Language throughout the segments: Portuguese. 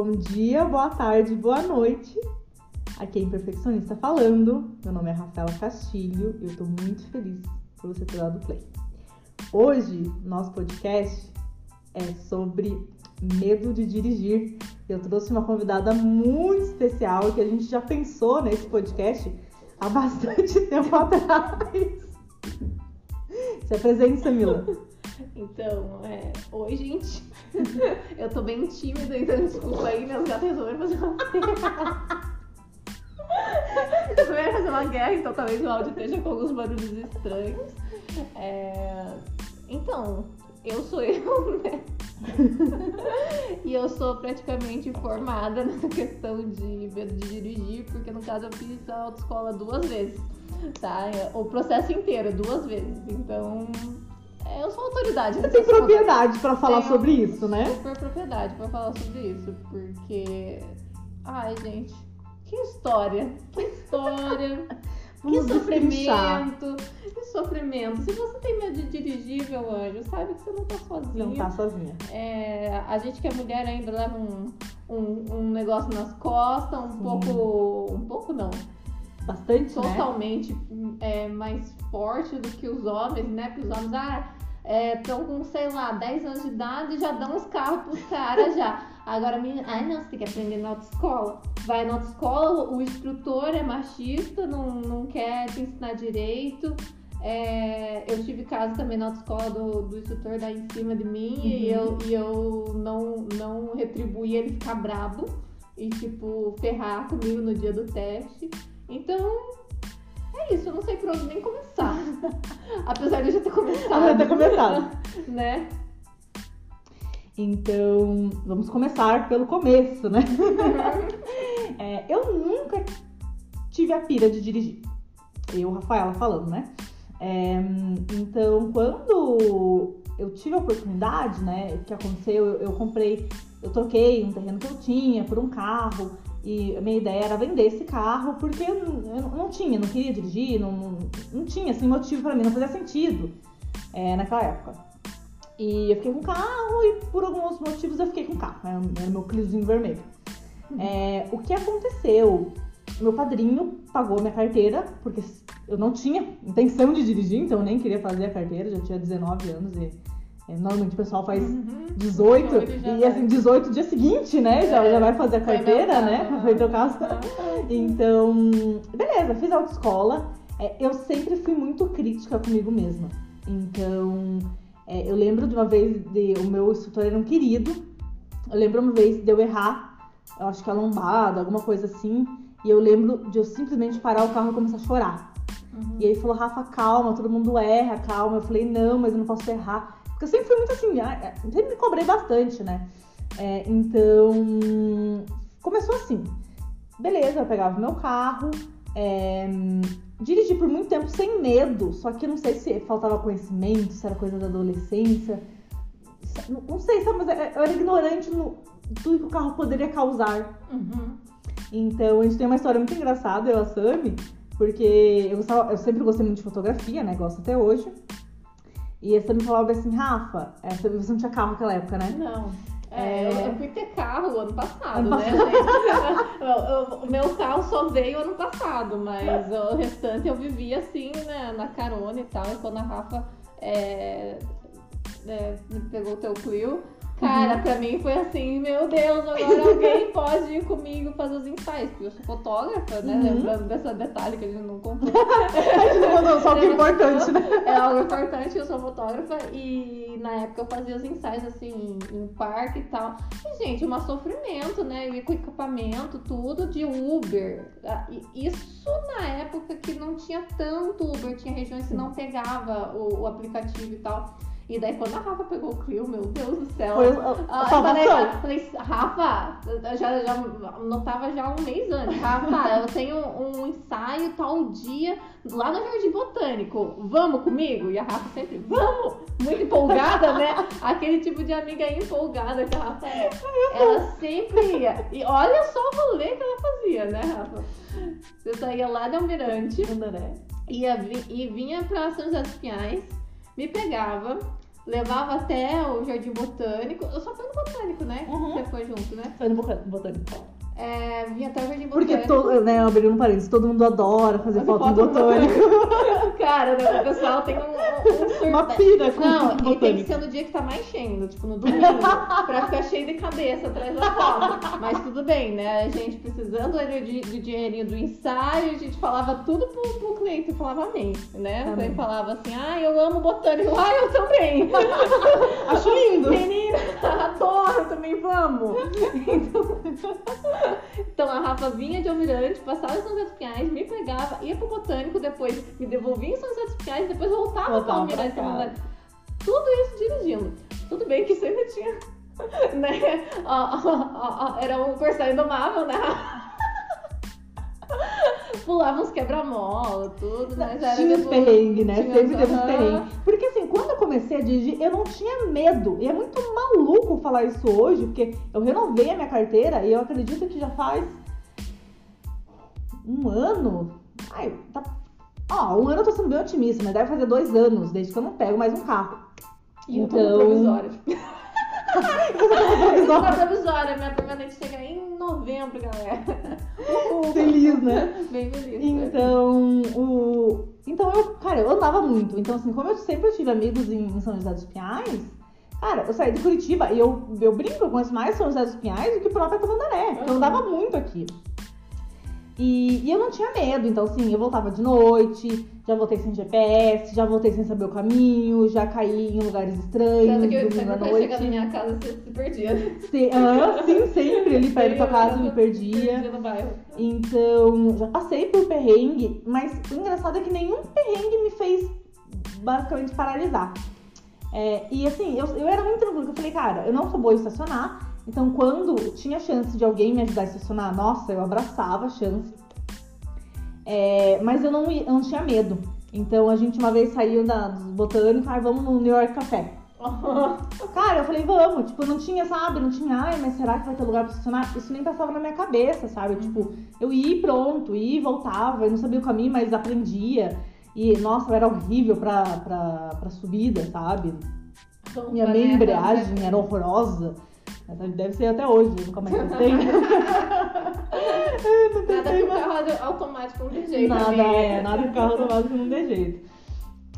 Bom dia, boa tarde, boa noite. Aqui é Imperfeccionista falando. Meu nome é Rafaela Castilho e eu tô muito feliz por você ter dado play. Hoje, nosso podcast é sobre medo de dirigir. Eu trouxe uma convidada muito especial que a gente já pensou nesse podcast há bastante tempo atrás. Se apresente, Samila. Então, é... oi, gente. Eu tô bem tímida, então desculpa aí, meus gatos resolveram fazer uma guerra. Resolveram fazer uma guerra, então talvez o áudio esteja com alguns barulhos estranhos. É... Então, eu sou eu, né? e eu sou praticamente formada nessa questão de medo de dirigir, porque no caso eu fiz a autoescola duas vezes, tá? O processo inteiro, duas vezes. Então, é, eu sou autoridade. Você tem propriedade para falar Tenho sobre isso, né? Super propriedade para falar sobre isso, porque. Ai, gente, que história! Que história! que sofrimento! Que sofrimento! Se você tem medo de dirigir, meu anjo, sabe que você não tá sozinha. Não tá sozinha. É, a gente que é mulher ainda leva um, um, um negócio nas costas, um Sim. pouco. Um pouco não. Bastante, né? Totalmente né? é, mais forte do que os homens, né? Porque os homens, ah, estão é, com, sei lá, 10 anos de idade e já dão os carros pros caras já. Agora, menina, ai não, você tem que aprender na autoescola. Vai na autoescola, o instrutor é machista, não, não quer te ensinar direito. É, eu tive caso também na autoescola do, do instrutor dar em cima de mim uhum. e, eu, e eu não, não retribuí ele ficar brabo e, tipo, ferrar comigo no dia do teste. Então, é isso, eu não sei por onde nem começar. Apesar de eu já ter começado. Já ter começado. né? Então, vamos começar pelo começo, né? é, eu nunca tive a pira de dirigir. Eu, Rafaela, falando, né? É, então, quando eu tive a oportunidade, né? O que aconteceu? Eu, eu comprei, eu troquei um terreno que eu tinha por um carro. E a minha ideia era vender esse carro porque eu não tinha, não queria dirigir, não, não, não tinha assim, motivo para mim, não fazia sentido é, naquela época. E eu fiquei com o carro e por alguns motivos eu fiquei com o carro, era, era meu cliozinho vermelho. Uhum. É, o que aconteceu? Meu padrinho pagou minha carteira, porque eu não tinha intenção de dirigir, então eu nem queria fazer a carteira, já tinha 19 anos e normalmente o pessoal faz uhum. 18 e assim, 18 dia seguinte, né? Já, é, já vai fazer a carteira, né? Foi teu caso. Então, beleza, fiz autoescola. É, eu sempre fui muito crítica comigo mesma. Então, é, eu lembro de uma vez de o meu instrutor era um querido. Eu lembro uma vez de eu errar, eu acho que a lombada, alguma coisa assim. E eu lembro de eu simplesmente parar o carro e começar a chorar. Uhum. E ele falou, Rafa, calma, todo mundo erra, calma. Eu falei, não, mas eu não posso errar. Porque eu sempre fui muito assim, ah, é, sempre me cobrei bastante, né? É, então, começou assim. Beleza, eu pegava meu carro, é, dirigi por muito tempo sem medo, só que eu não sei se faltava conhecimento, se era coisa da adolescência. Não, não sei, sabe, mas eu era ignorante no tudo que o carro poderia causar. Uhum. Então, a gente tem uma história muito engraçada, eu e a Sami, porque eu, gostava, eu sempre gostei muito de fotografia, né? Gosto até hoje. E você me falava assim, Rafa, é, você não tinha carro naquela época, né? Não. É, é... Eu fui ter carro ano passado, ano né, passado. o meu carro só veio ano passado, mas o restante eu vivia assim, né, na carona e tal. E quando a Rafa é, é, pegou o teu Clio, Cara, uhum. pra mim foi assim, meu Deus, agora alguém pode ir comigo fazer os ensaios, porque eu sou fotógrafa, né? Uhum. Lembrando dessa detalhe que a gente não contou. a gente não mandou só o que é importante, né? É algo importante, eu sou fotógrafa e na época eu fazia os ensaios assim, em parque e tal. E, gente, um sofrimento, né? E com equipamento, tudo de Uber. Ah, isso na época que não tinha tanto Uber, tinha regiões que não pegava o, o aplicativo e tal. E daí quando a Rafa pegou o Clio, meu Deus do céu. Foi a, a, a falei, falei, Rafa, já, já notava já um mês antes. Rafa, eu tenho um ensaio tal dia lá no Jardim Botânico. Vamos comigo? E a Rafa sempre, vamos! Muito empolgada, né? Aquele tipo de amiga empolgada que a Rafa é. Ela sempre ia. E olha só o rolê que ela fazia, né, Rafa? Você saía lá de Almirante, André, ia, e vinha pra São José dos Pinhais, me pegava levava até o Jardim Botânico. Eu só fui no Botânico, né? Uhum. Você foi junto, né? Foi no Botânico. É, vinha até o Jardim Porque, Botânico. to, né, abrindo um parênteses, todo mundo adora fazer foto foto no botânico. Cara, né, o pessoal tem um, um surto. Uma pira com Não, e tem que botânico. ser no dia que tá mais cheio, tipo no domingo, pra ficar cheio de cabeça atrás da foto. Mas tudo bem, né? A gente precisando ali de, de dinheirinho do ensaio, a gente falava tudo pro, pro cliente, falava amém, né? Amém. Daí falava assim, ah, eu amo botânico, ah, eu também. Acho lindo. Menina, adoro, também vamos. Então, então a Rafa vinha de Almirante, passava em São José dos Pinhais, me pegava, ia pro Botânico, depois me devolvia em São José dos Pinhais, depois voltava pra Voltava Almirante. pra. Almirante. Tudo isso dirigindo. Tudo bem que sempre tinha. Né? Ó, ó, ó, Era um Corsário Indomável, né? Pulava uns quebra-mola, tudo, mas era Tinha os perrengues, né? tinha Sempre teve os perrengues. Porque assim, quando eu comecei a dirigir, eu não tinha medo. E é muito maluco falar isso hoje, porque eu renovei a minha carteira e eu acredito que já faz um ano. Ai, tá. Ó, um ano eu tô sendo bem otimista, mas deve fazer dois anos desde que eu não pego mais um carro. E eu tô Então- no provisório. Provisório. Uma provisória, minha permanente chega em novembro, galera. Uhul. Feliz, né? Bem feliz. Então, o... então eu, cara, eu andava muito. Então, assim, como eu sempre tive amigos em, São José dos Pinhais, cara, eu saí de Curitiba e eu, eu brinco, eu conheço mais São José dos Pinhais do que própria Tamandaré. porque Eu Uhum. andava muito aqui. E, e eu não tinha medo, então assim, eu voltava de noite, já voltei sem GPS, já voltei sem saber o caminho, já caí em lugares estranhos, Tanto que eu sempre noite. chegar na minha casa você se perdia. Se- ah, sim, sempre ali perto da Eu casa tava me perdia. Perdia no bairro. Então, já passei por perrengue, mas o engraçado é que nenhum perrengue me fez basicamente paralisar. É, e assim, eu, eu era muito tranquila, eu falei, cara, eu não sou boa em estacionar, então quando tinha chance de alguém me ajudar a estacionar, nossa, eu abraçava a chance. É, mas eu não, eu não tinha medo. Então a gente uma vez saiu da, dos botânicos, ai, vamos no New York Café. Cara, eu falei, vamos. Tipo, não tinha, sabe? Não tinha, ai, mas será que vai ter lugar pra estacionar? Isso nem passava na minha cabeça, sabe? Tipo, eu ia e pronto, ia e voltava. Eu não sabia o caminho, mas aprendia. E, nossa, era horrível pra, pra, pra subida, sabe? Minha Vanessa, meia embreagem né? era horrorosa. Deve ser até hoje, nunca mais. Eu não Nada testei com carro automático não tem jeito. Nada, amiga. é, nada de carro automático não tem jeito.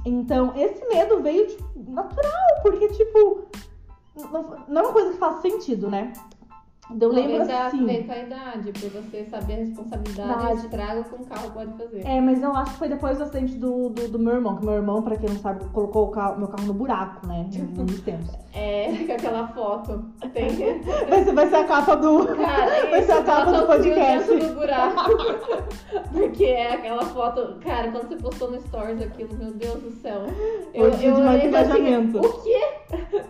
Então, esse medo veio, tipo, natural, porque, tipo, não, não é uma coisa que faz sentido, né? Eu lembro Talvez é assim. feito a idade, por você saber a responsabilidade Verdade. estrago que um carro pode fazer. É, mas eu acho que foi depois do acidente do, do, do meu irmão, que meu irmão, pra quem não sabe, colocou o carro- meu carro no buraco, né? Em um dos tempos. É, fica aquela foto. Tem. Vai ser, vai ser a capa do. Cara, Vai ser a capa do podcast. do buraco. Porque é aquela foto. Cara, quando você postou no Stories aquilo, meu Deus do céu. Foi dia de olhei e falei assim, engajamento. o quê?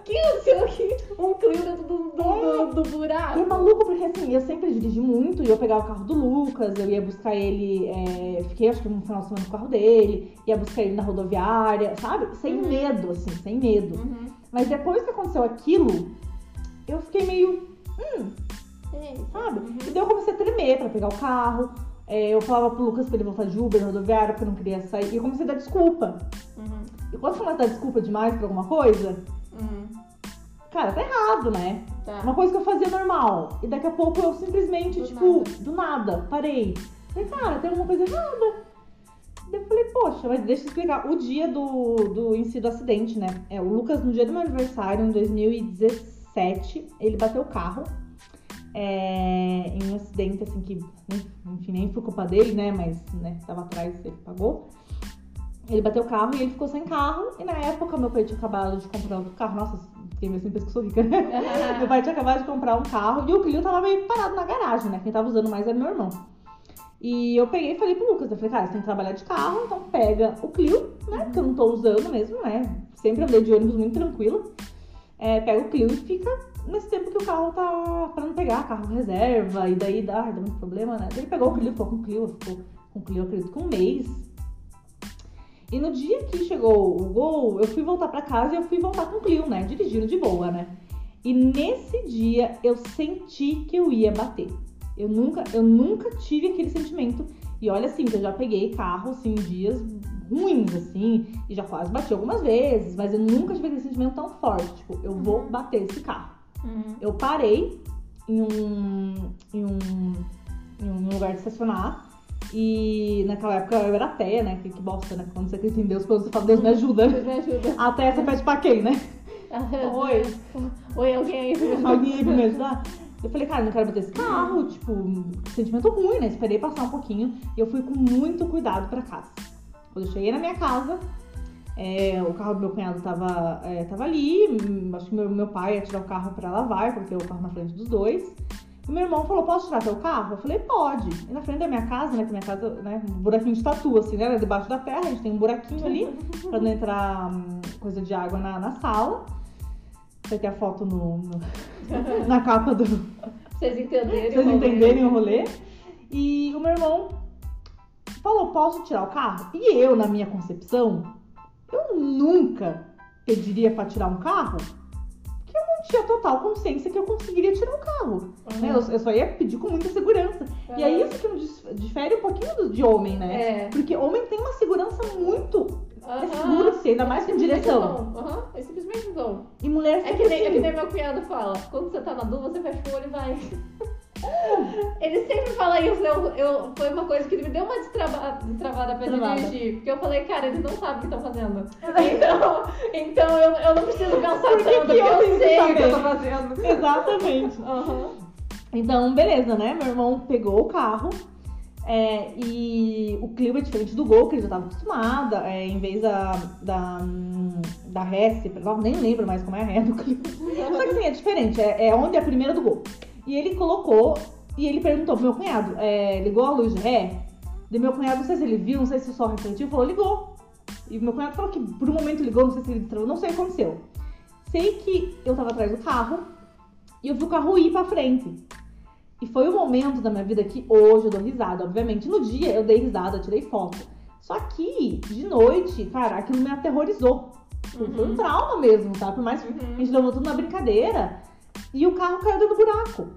Que o que? Um Clio dentro do, do, do, do buraco. E é maluco porque assim, eu sempre dirigi muito e eu pegava o carro do Lucas, eu ia buscar ele, é, fiquei acho que um final de semana no carro dele, ia buscar ele na rodoviária, sabe? Sem Uhum. medo, assim, sem medo. Uhum. Mas depois que aconteceu aquilo, eu fiquei meio, É, sabe? Uhum. E daí eu comecei a tremer pra pegar o carro. é, eu falava pro Lucas pra ele voltar de Uber na rodoviária porque eu não queria sair. E eu comecei a dar desculpa. Uhum. E quando você começa a dar desculpa demais pra alguma coisa, Uhum. cara, tá errado, né? Tá. Uma coisa que eu fazia normal. E daqui a pouco eu simplesmente, Do tipo, nada. do nada, parei. Falei, cara, tem alguma coisa errada. Eu falei, poxa, mas deixa eu explicar. O dia do, do em si do acidente, né? É, o Lucas, no dia do meu aniversário, em 2017, ele bateu o carro. é, em um acidente, assim, que, né, enfim, nem foi culpa dele, né? Mas, né, tava atrás, ele pagou. Ele bateu o carro e ele ficou sem carro. E na época, meu pai tinha acabado de comprar outro carro. Nossa, pensa que eu sou rica, né? Meu pai tinha acabado de comprar um carro e o Clio tava meio parado na garagem, né? Quem tava usando mais era meu irmão. E eu peguei e falei pro Lucas, eu falei, cara, você tem que trabalhar de carro, então pega o Clio, né? Porque eu não tô usando mesmo, né? Sempre andei de ônibus muito tranquilo. É, pega o Clio e fica nesse tempo que o carro tá pra não pegar, carro reserva, e daí dá, dá muito problema, né? Ele pegou o Clio, ficou com o Clio, ficou com o Clio, acredito, com um mês. E no dia que chegou o gol, eu fui voltar pra casa e eu fui voltar com o Clio, né? Dirigindo de boa, né? E nesse dia eu senti que eu ia bater. Eu nunca, eu nunca tive aquele sentimento. E olha assim, que eu já peguei carro, assim, dias ruins, assim, e já quase bati algumas vezes, mas eu nunca tive aquele sentimento tão forte, tipo, eu vou bater esse carro. Uhum. Eu parei em um, em um, em um lugar de estacionar. E naquela época eu era ateia, né? Que, que bosta, né? Quando você acredita em Deus, quando você fala, Deus me ajuda. Deus me ajuda. Até você pede pra quem, né? Oi. Oi, alguém aí. Alguém aí pra me ajudar? Eu falei, cara, não quero bater esse carro, tipo, sentimento ruim, né? Esperei passar um pouquinho e eu fui com muito cuidado pra casa. Quando eu cheguei na minha casa, é, o carro do meu cunhado tava, é, tava ali, hum, acho que meu, meu pai ia tirar o carro pra lavar, porque o carro na frente dos dois. E meu irmão falou, posso tirar teu carro? Eu falei, pode. E na frente da minha casa, né, que minha casa, né, um buraquinho de tatu, assim, né, debaixo da terra, a gente tem um buraquinho ali, pra não entrar hum, coisa de água na, na sala. Vai ter a foto no, no- na capa do, Vocês entenderem. vocês entenderem o rolê. E o meu irmão falou, posso tirar o carro? E eu, na minha concepção, eu nunca pediria pra tirar um carro, porque eu não tinha total consciência que eu conseguiria tirar o carro. Uhum. né? Eu, eu só ia pedir com muita segurança. E é isso que me difere um pouquinho de homem, né? É. Porque homem tem uma segurança muito. É seguro, assim, ainda mais com direção. Aham, É simplesmente vão. E mulher É que, nem, é assim. que nem meu cunhado fala. Quando você tá na dúvida, você fecha o olho e vai. Ele sempre fala isso. Eu, eu, foi uma coisa que me deu uma destrava- destravada pra Travada. dirigir. Porque eu falei, cara, eles não sabem o que estão fazendo. Então, então eu, eu não preciso pensar Por que tanto, que eu eu sei o que eu tô fazendo. Exatamente. Aham. Então, beleza, né? Meu irmão pegou o carro. É, e o Clio é diferente do Gol, que ele já tava acostumada. é, em vez da, da, da ré, nem lembro mais como é a ré do Clio. Só que assim, é diferente. É, é onde é a primeira do Gol. E ele colocou, e ele perguntou pro meu cunhado, é, ligou a luz de ré? E meu cunhado, não sei se ele viu, não sei se o sol refletiu, falou, ligou. E meu cunhado falou que por um momento ligou, não sei se ele destravou, não sei o que aconteceu. Sei que eu tava atrás do carro, e eu vi o carro ir pra frente. E foi o momento da minha vida que hoje eu dou risada, obviamente. No dia eu dei risada, eu tirei foto. Só que, de noite, cara, aquilo me aterrorizou. Foi um Uhum. trauma mesmo, tá? Por mais que a Uhum. gente levou tudo na brincadeira. E o carro caiu dentro do buraco.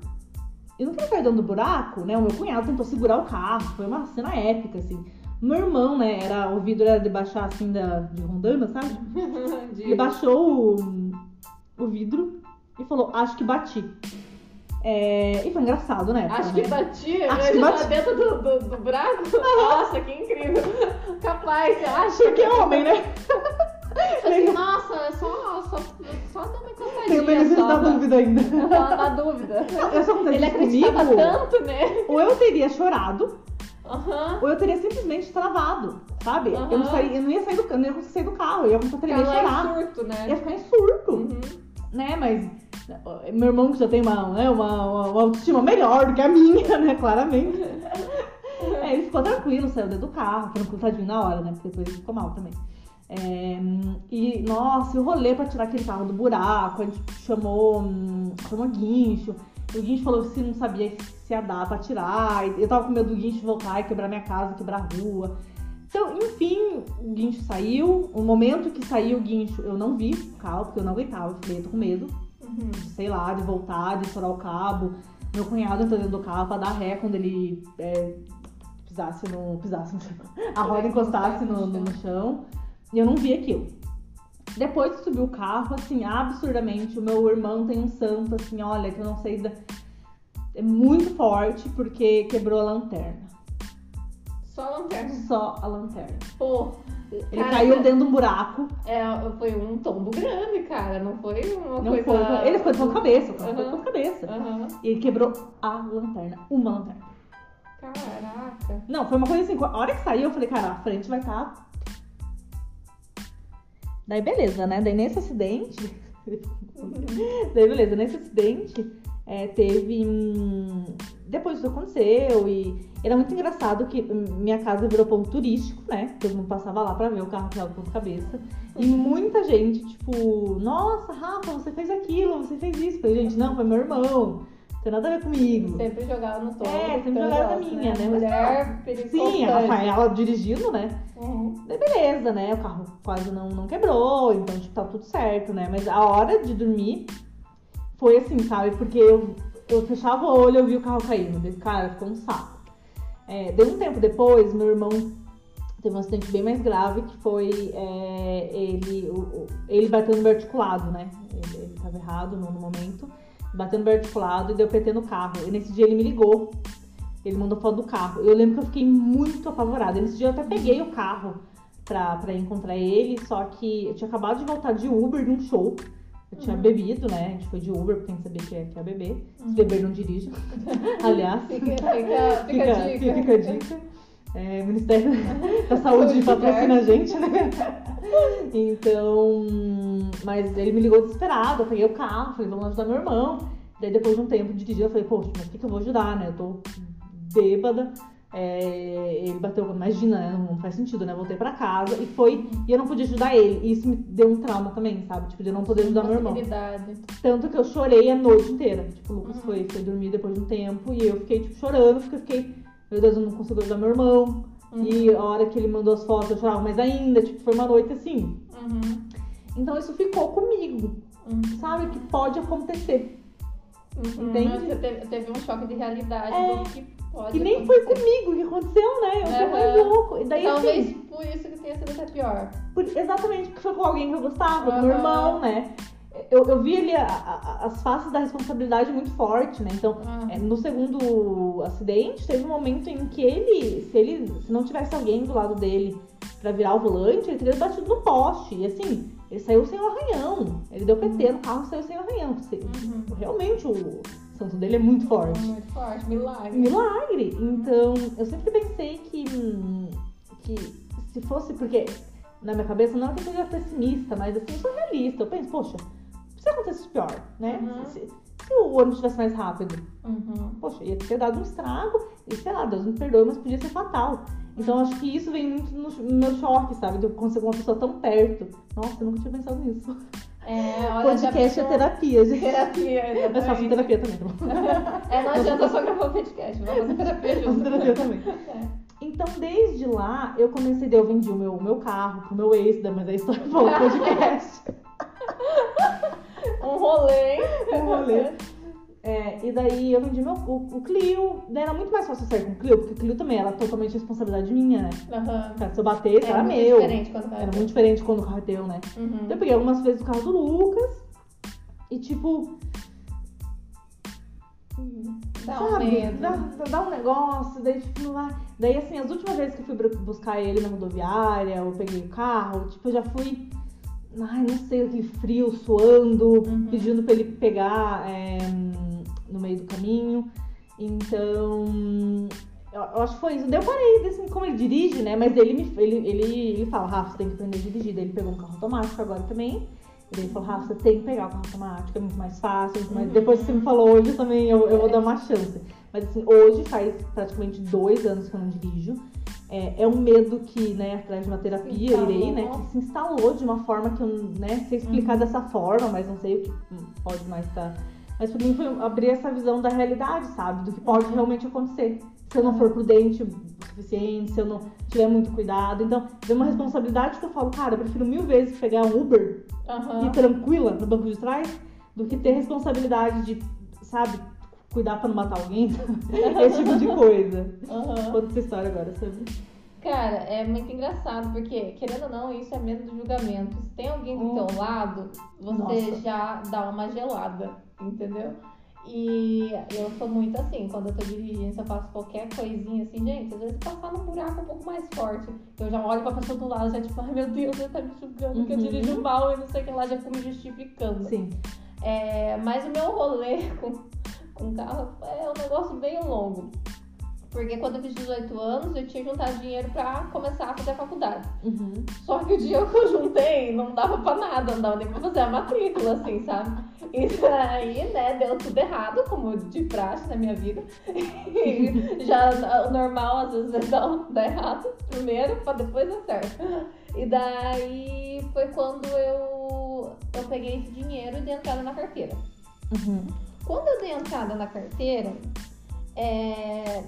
E no que ele caiu dentro do buraco, né? O meu cunhado tentou segurar o carro. Foi uma cena épica, assim. Meu irmão, né? Era, o vidro era de baixar assim da, de rondana, sabe? Ele baixou o, o vidro e falou, acho que bati. É, e foi engraçado, né? Acho que bati, Acho mas que já bati. tá dentro do, do, do buraco. Nossa, que incrível. Capaz, você acha? Porque é homem, né? Assim, nossa, é só, só, só dar uma encostadinha. Tem o benefício só, da na- dúvida ainda. Na, na dúvida. Eu só Ele acreditava comigo, tanto, né? ou eu teria chorado, Aham. ou eu teria simplesmente travado, sabe? Eu, não saí, eu não ia sair do, eu não ia conseguir sair do carro, eu ia começar a tremer e chorar. surto, Ia né? ficar em surto, Uhum. né? Mas meu irmão que já tem uma, né, uma, uma, uma autoestima melhor do que a minha, né? Claramente. É, ele ficou tranquilo, saiu dentro do carro, foi um coitadinho na hora, né? Porque depois ele ficou mal também. É, e, nossa, o rolê pra tirar aquele carro do buraco, a gente chamou, hum, chamou guincho. O guincho falou que não sabia se ia dar pra tirar. Eu tava com medo do guincho voltar e quebrar minha casa, quebrar a rua. Então, enfim, o guincho saiu. O momento que saiu o guincho, eu não vi o carro, porque eu não aguentava. Eu eu tô com medo. Sei lá, de voltar, de estourar o cabo. Meu cunhado entrou dentro do carro pra dar ré quando ele é, pisasse no. pisasse no chão. A roda encostasse no, no, chão. E eu não vi aquilo. Depois que subiu o carro, assim, absurdamente, o meu irmão tem um santo, assim, olha, que eu não sei. Da... É muito forte porque quebrou a lanterna. Só a lanterna. Só a lanterna. Pô. Ele cara, caiu dentro de um buraco. É, foi um tombo grande, cara. Não foi uma Não coisa. foi, ele ficou de ponta cabeça, o carro ficou de cabeça. E ele quebrou a lanterna. Uma lanterna. Caraca. Não, foi uma coisa assim, a hora que saiu, eu falei, cara, a frente vai estar. Tá... Daí beleza, né? Daí nesse acidente. Daí beleza, nesse acidente é, teve. hum, Depois isso aconteceu e era muito engraçado que minha casa virou ponto turístico, né? Todo mundo passava lá pra ver o carro que era do ponto cabeça. E muita gente, tipo, nossa, Rafa, você fez aquilo, você fez isso. Eu falei, gente, não, foi meu irmão. Não tem nada a ver comigo. Sempre jogava no tom. É, sempre jogava na minha, né? Mas Mulher. Sim, a Rafaela dirigindo, né? Uhum. Beleza, né? O carro quase não, não quebrou, então tipo, tá tudo certo, né? Mas a hora de dormir foi assim, sabe? Porque eu, eu fechava o olho eu vi o carro caindo. Cara, ficou um saco. É, deu um tempo depois, meu irmão teve um acidente bem mais grave que foi é, ele, o, ele bateu no meu articulado, né? Ele, ele tava errado no, no momento, bateu no meu articulado e deu PT no carro. E nesse dia ele me ligou, ele mandou foto do carro. Eu lembro que eu fiquei muito apavorada. Nesse dia eu até peguei o carro pra, pra encontrar ele, só que eu tinha acabado de voltar de Uber de um show. Eu tinha Uhum. bebido, né? A gente foi de Uber, porque a gente sabia que ia, que ia beber. Se Uhum. beber não dirige. Aliás. Fica, fica, fica, a dica. Fica a dica. É, Ministério da Saúde Saúde patrocina a gente, né? Então, mas ele me ligou desesperado, eu peguei o carro, falei, vamos ajudar meu irmão. Daí depois de um tempo de dirigir, eu falei, poxa, mas o que, que eu vou ajudar, né? Eu tô bêbada. É, ele bateu, imagina, né? Não faz sentido, né? Voltei pra casa e foi. E eu não podia ajudar ele. E isso me deu um trauma também, sabe? Tipo, de eu não poder ajudar meu irmão. Tanto que eu chorei a noite inteira. Tipo, o Lucas Uhum. foi, foi dormir depois de um tempo e eu fiquei, tipo, chorando, porque eu fiquei, meu Deus, eu não consigo ajudar meu irmão. Uhum. E a hora que ele mandou as fotos, eu chorava mais ainda. Tipo, foi uma noite assim. Uhum. Então isso ficou comigo, Uhum. sabe? Que pode acontecer. Uhum. Entende? Você teve, teve um choque de realidade É. do que pode Que nem foi acontecer. comigo que aconteceu, né? Eu fiquei mais Aham. louco. E daí, Talvez assim, por isso que tenha sido até pior. por- exatamente porque foi com alguém que eu gostava, com meu irmão, né? Eu, eu vi ali a- a- as faces da responsabilidade muito forte, né? Então. É, No segundo acidente, teve um momento em que ele, se ele, se não tivesse alguém do lado dele pra virar o volante, ele teria batido no poste. E assim, ele saiu sem o arranhão. Ele deu PT no carro e saiu sem o arranhão. Uhum. Realmente o santo dele é muito forte. Muito forte, milagre. Milagre. Então, eu sempre pensei que, que se fosse, porque na minha cabeça não é que eu seja pessimista, mas assim, eu sou realista. Eu penso, poxa, se acontecesse pior, né? Uhum. Se, se o ônibus estivesse mais rápido, Uhum. poxa, ia ter dado um estrago e sei lá, Deus me perdoe, mas podia ser fatal. Então acho que isso vem muito no meu choque, sabe? De eu conseguir uma pessoa tão perto. Nossa, eu nunca tinha pensado nisso. É, olha, Podcast é terapia, gente. Terapia, Mas faço exatamente. terapia também, tá bom? É, não adianta só gravar o podcast, vamos fazer terapia Faço junto. terapia também. É. Então, desde lá, eu comecei, eu vendi o meu, o meu carro pro meu ex, mas a história foi o podcast. Um rolê. Um rolê. É, e daí eu vendi meu, o, o Clio. Daí era muito mais fácil sair com o Clio, porque o Clio também era totalmente responsabilidade minha, né? Cara, se eu batesse, É era muito meu. Era muito diferente quando o carro é teu, né? Uhum. Eu peguei algumas vezes o carro do Lucas e tipo. Dá um sabe? medo. Dá, dá um negócio, daí tipo, vai. Daí assim, as últimas vezes que eu fui buscar ele na rodoviária, eu peguei o carro, tipo, eu já fui. Ai, não sei, aquele frio, suando, Uhum. pedindo pra ele pegar é, no meio do caminho. Então. Eu, acho que foi isso. Daí eu parei, assim, como ele dirige, né? Mas ele me ele, ele, ele fala, Rafa, você tem que aprender a dirigir. Daí ele pegou um carro automático agora também. Daí ele falou, Rafa, você tem que pegar o carro automático, é muito mais fácil. muito mais- Uhum. Depois que você me falou hoje também, eu, eu vou dar uma chance. Mas assim, hoje faz praticamente dois anos que eu não dirijo. É, é um medo que, né, atrás de uma terapia eu irei, né? Que se instalou de uma forma que eu, né, sei explicar Uhum. dessa forma, mas não sei o que hum, pode mais estar. Mas pra mim foi abrir essa visão da realidade, sabe? Do que pode Uhum. realmente acontecer. Se eu não for prudente o suficiente, se eu não tiver muito cuidado. Então, é uma responsabilidade que eu falo, cara, eu prefiro mil vezes pegar um Uber Aham. e tranquila no banco de trás do que ter responsabilidade de, sabe, cuidar pra não matar alguém. Esse tipo de coisa. Aham. Conta essa história agora sobre. Cara, é muito engraçado, porque, querendo ou não, isso é medo do julgamento. Se tem alguém do Hum. teu lado, você Nossa. já dá uma gelada, entendeu? E eu sou muito assim, quando eu tô dirigindo, se eu faço qualquer coisinha assim, gente, às vezes passar num buraco um pouco mais forte, eu já olho pra pessoa do lado, já tipo, ai meu Deus, ele tá me julgando que eu Uhum. dirijo mal e não sei o que lá, já fico me justificando. Sim. É, mas o meu rolê com, com carro é um negócio bem longo. Porque quando eu fiz 18 anos, eu tinha juntado dinheiro pra começar a fazer a faculdade. Uhum. Só que o dia que eu juntei, não dava pra nada, não dava nem pra fazer a matrícula, assim, sabe? E daí, né, deu tudo errado, como de praxe na minha vida. E já o normal, às vezes, é dar, dar errado primeiro, pra depois dar certo. E daí foi quando eu, eu peguei esse dinheiro e dei entrada na carteira. Uhum. Quando eu dei entrada na carteira, é,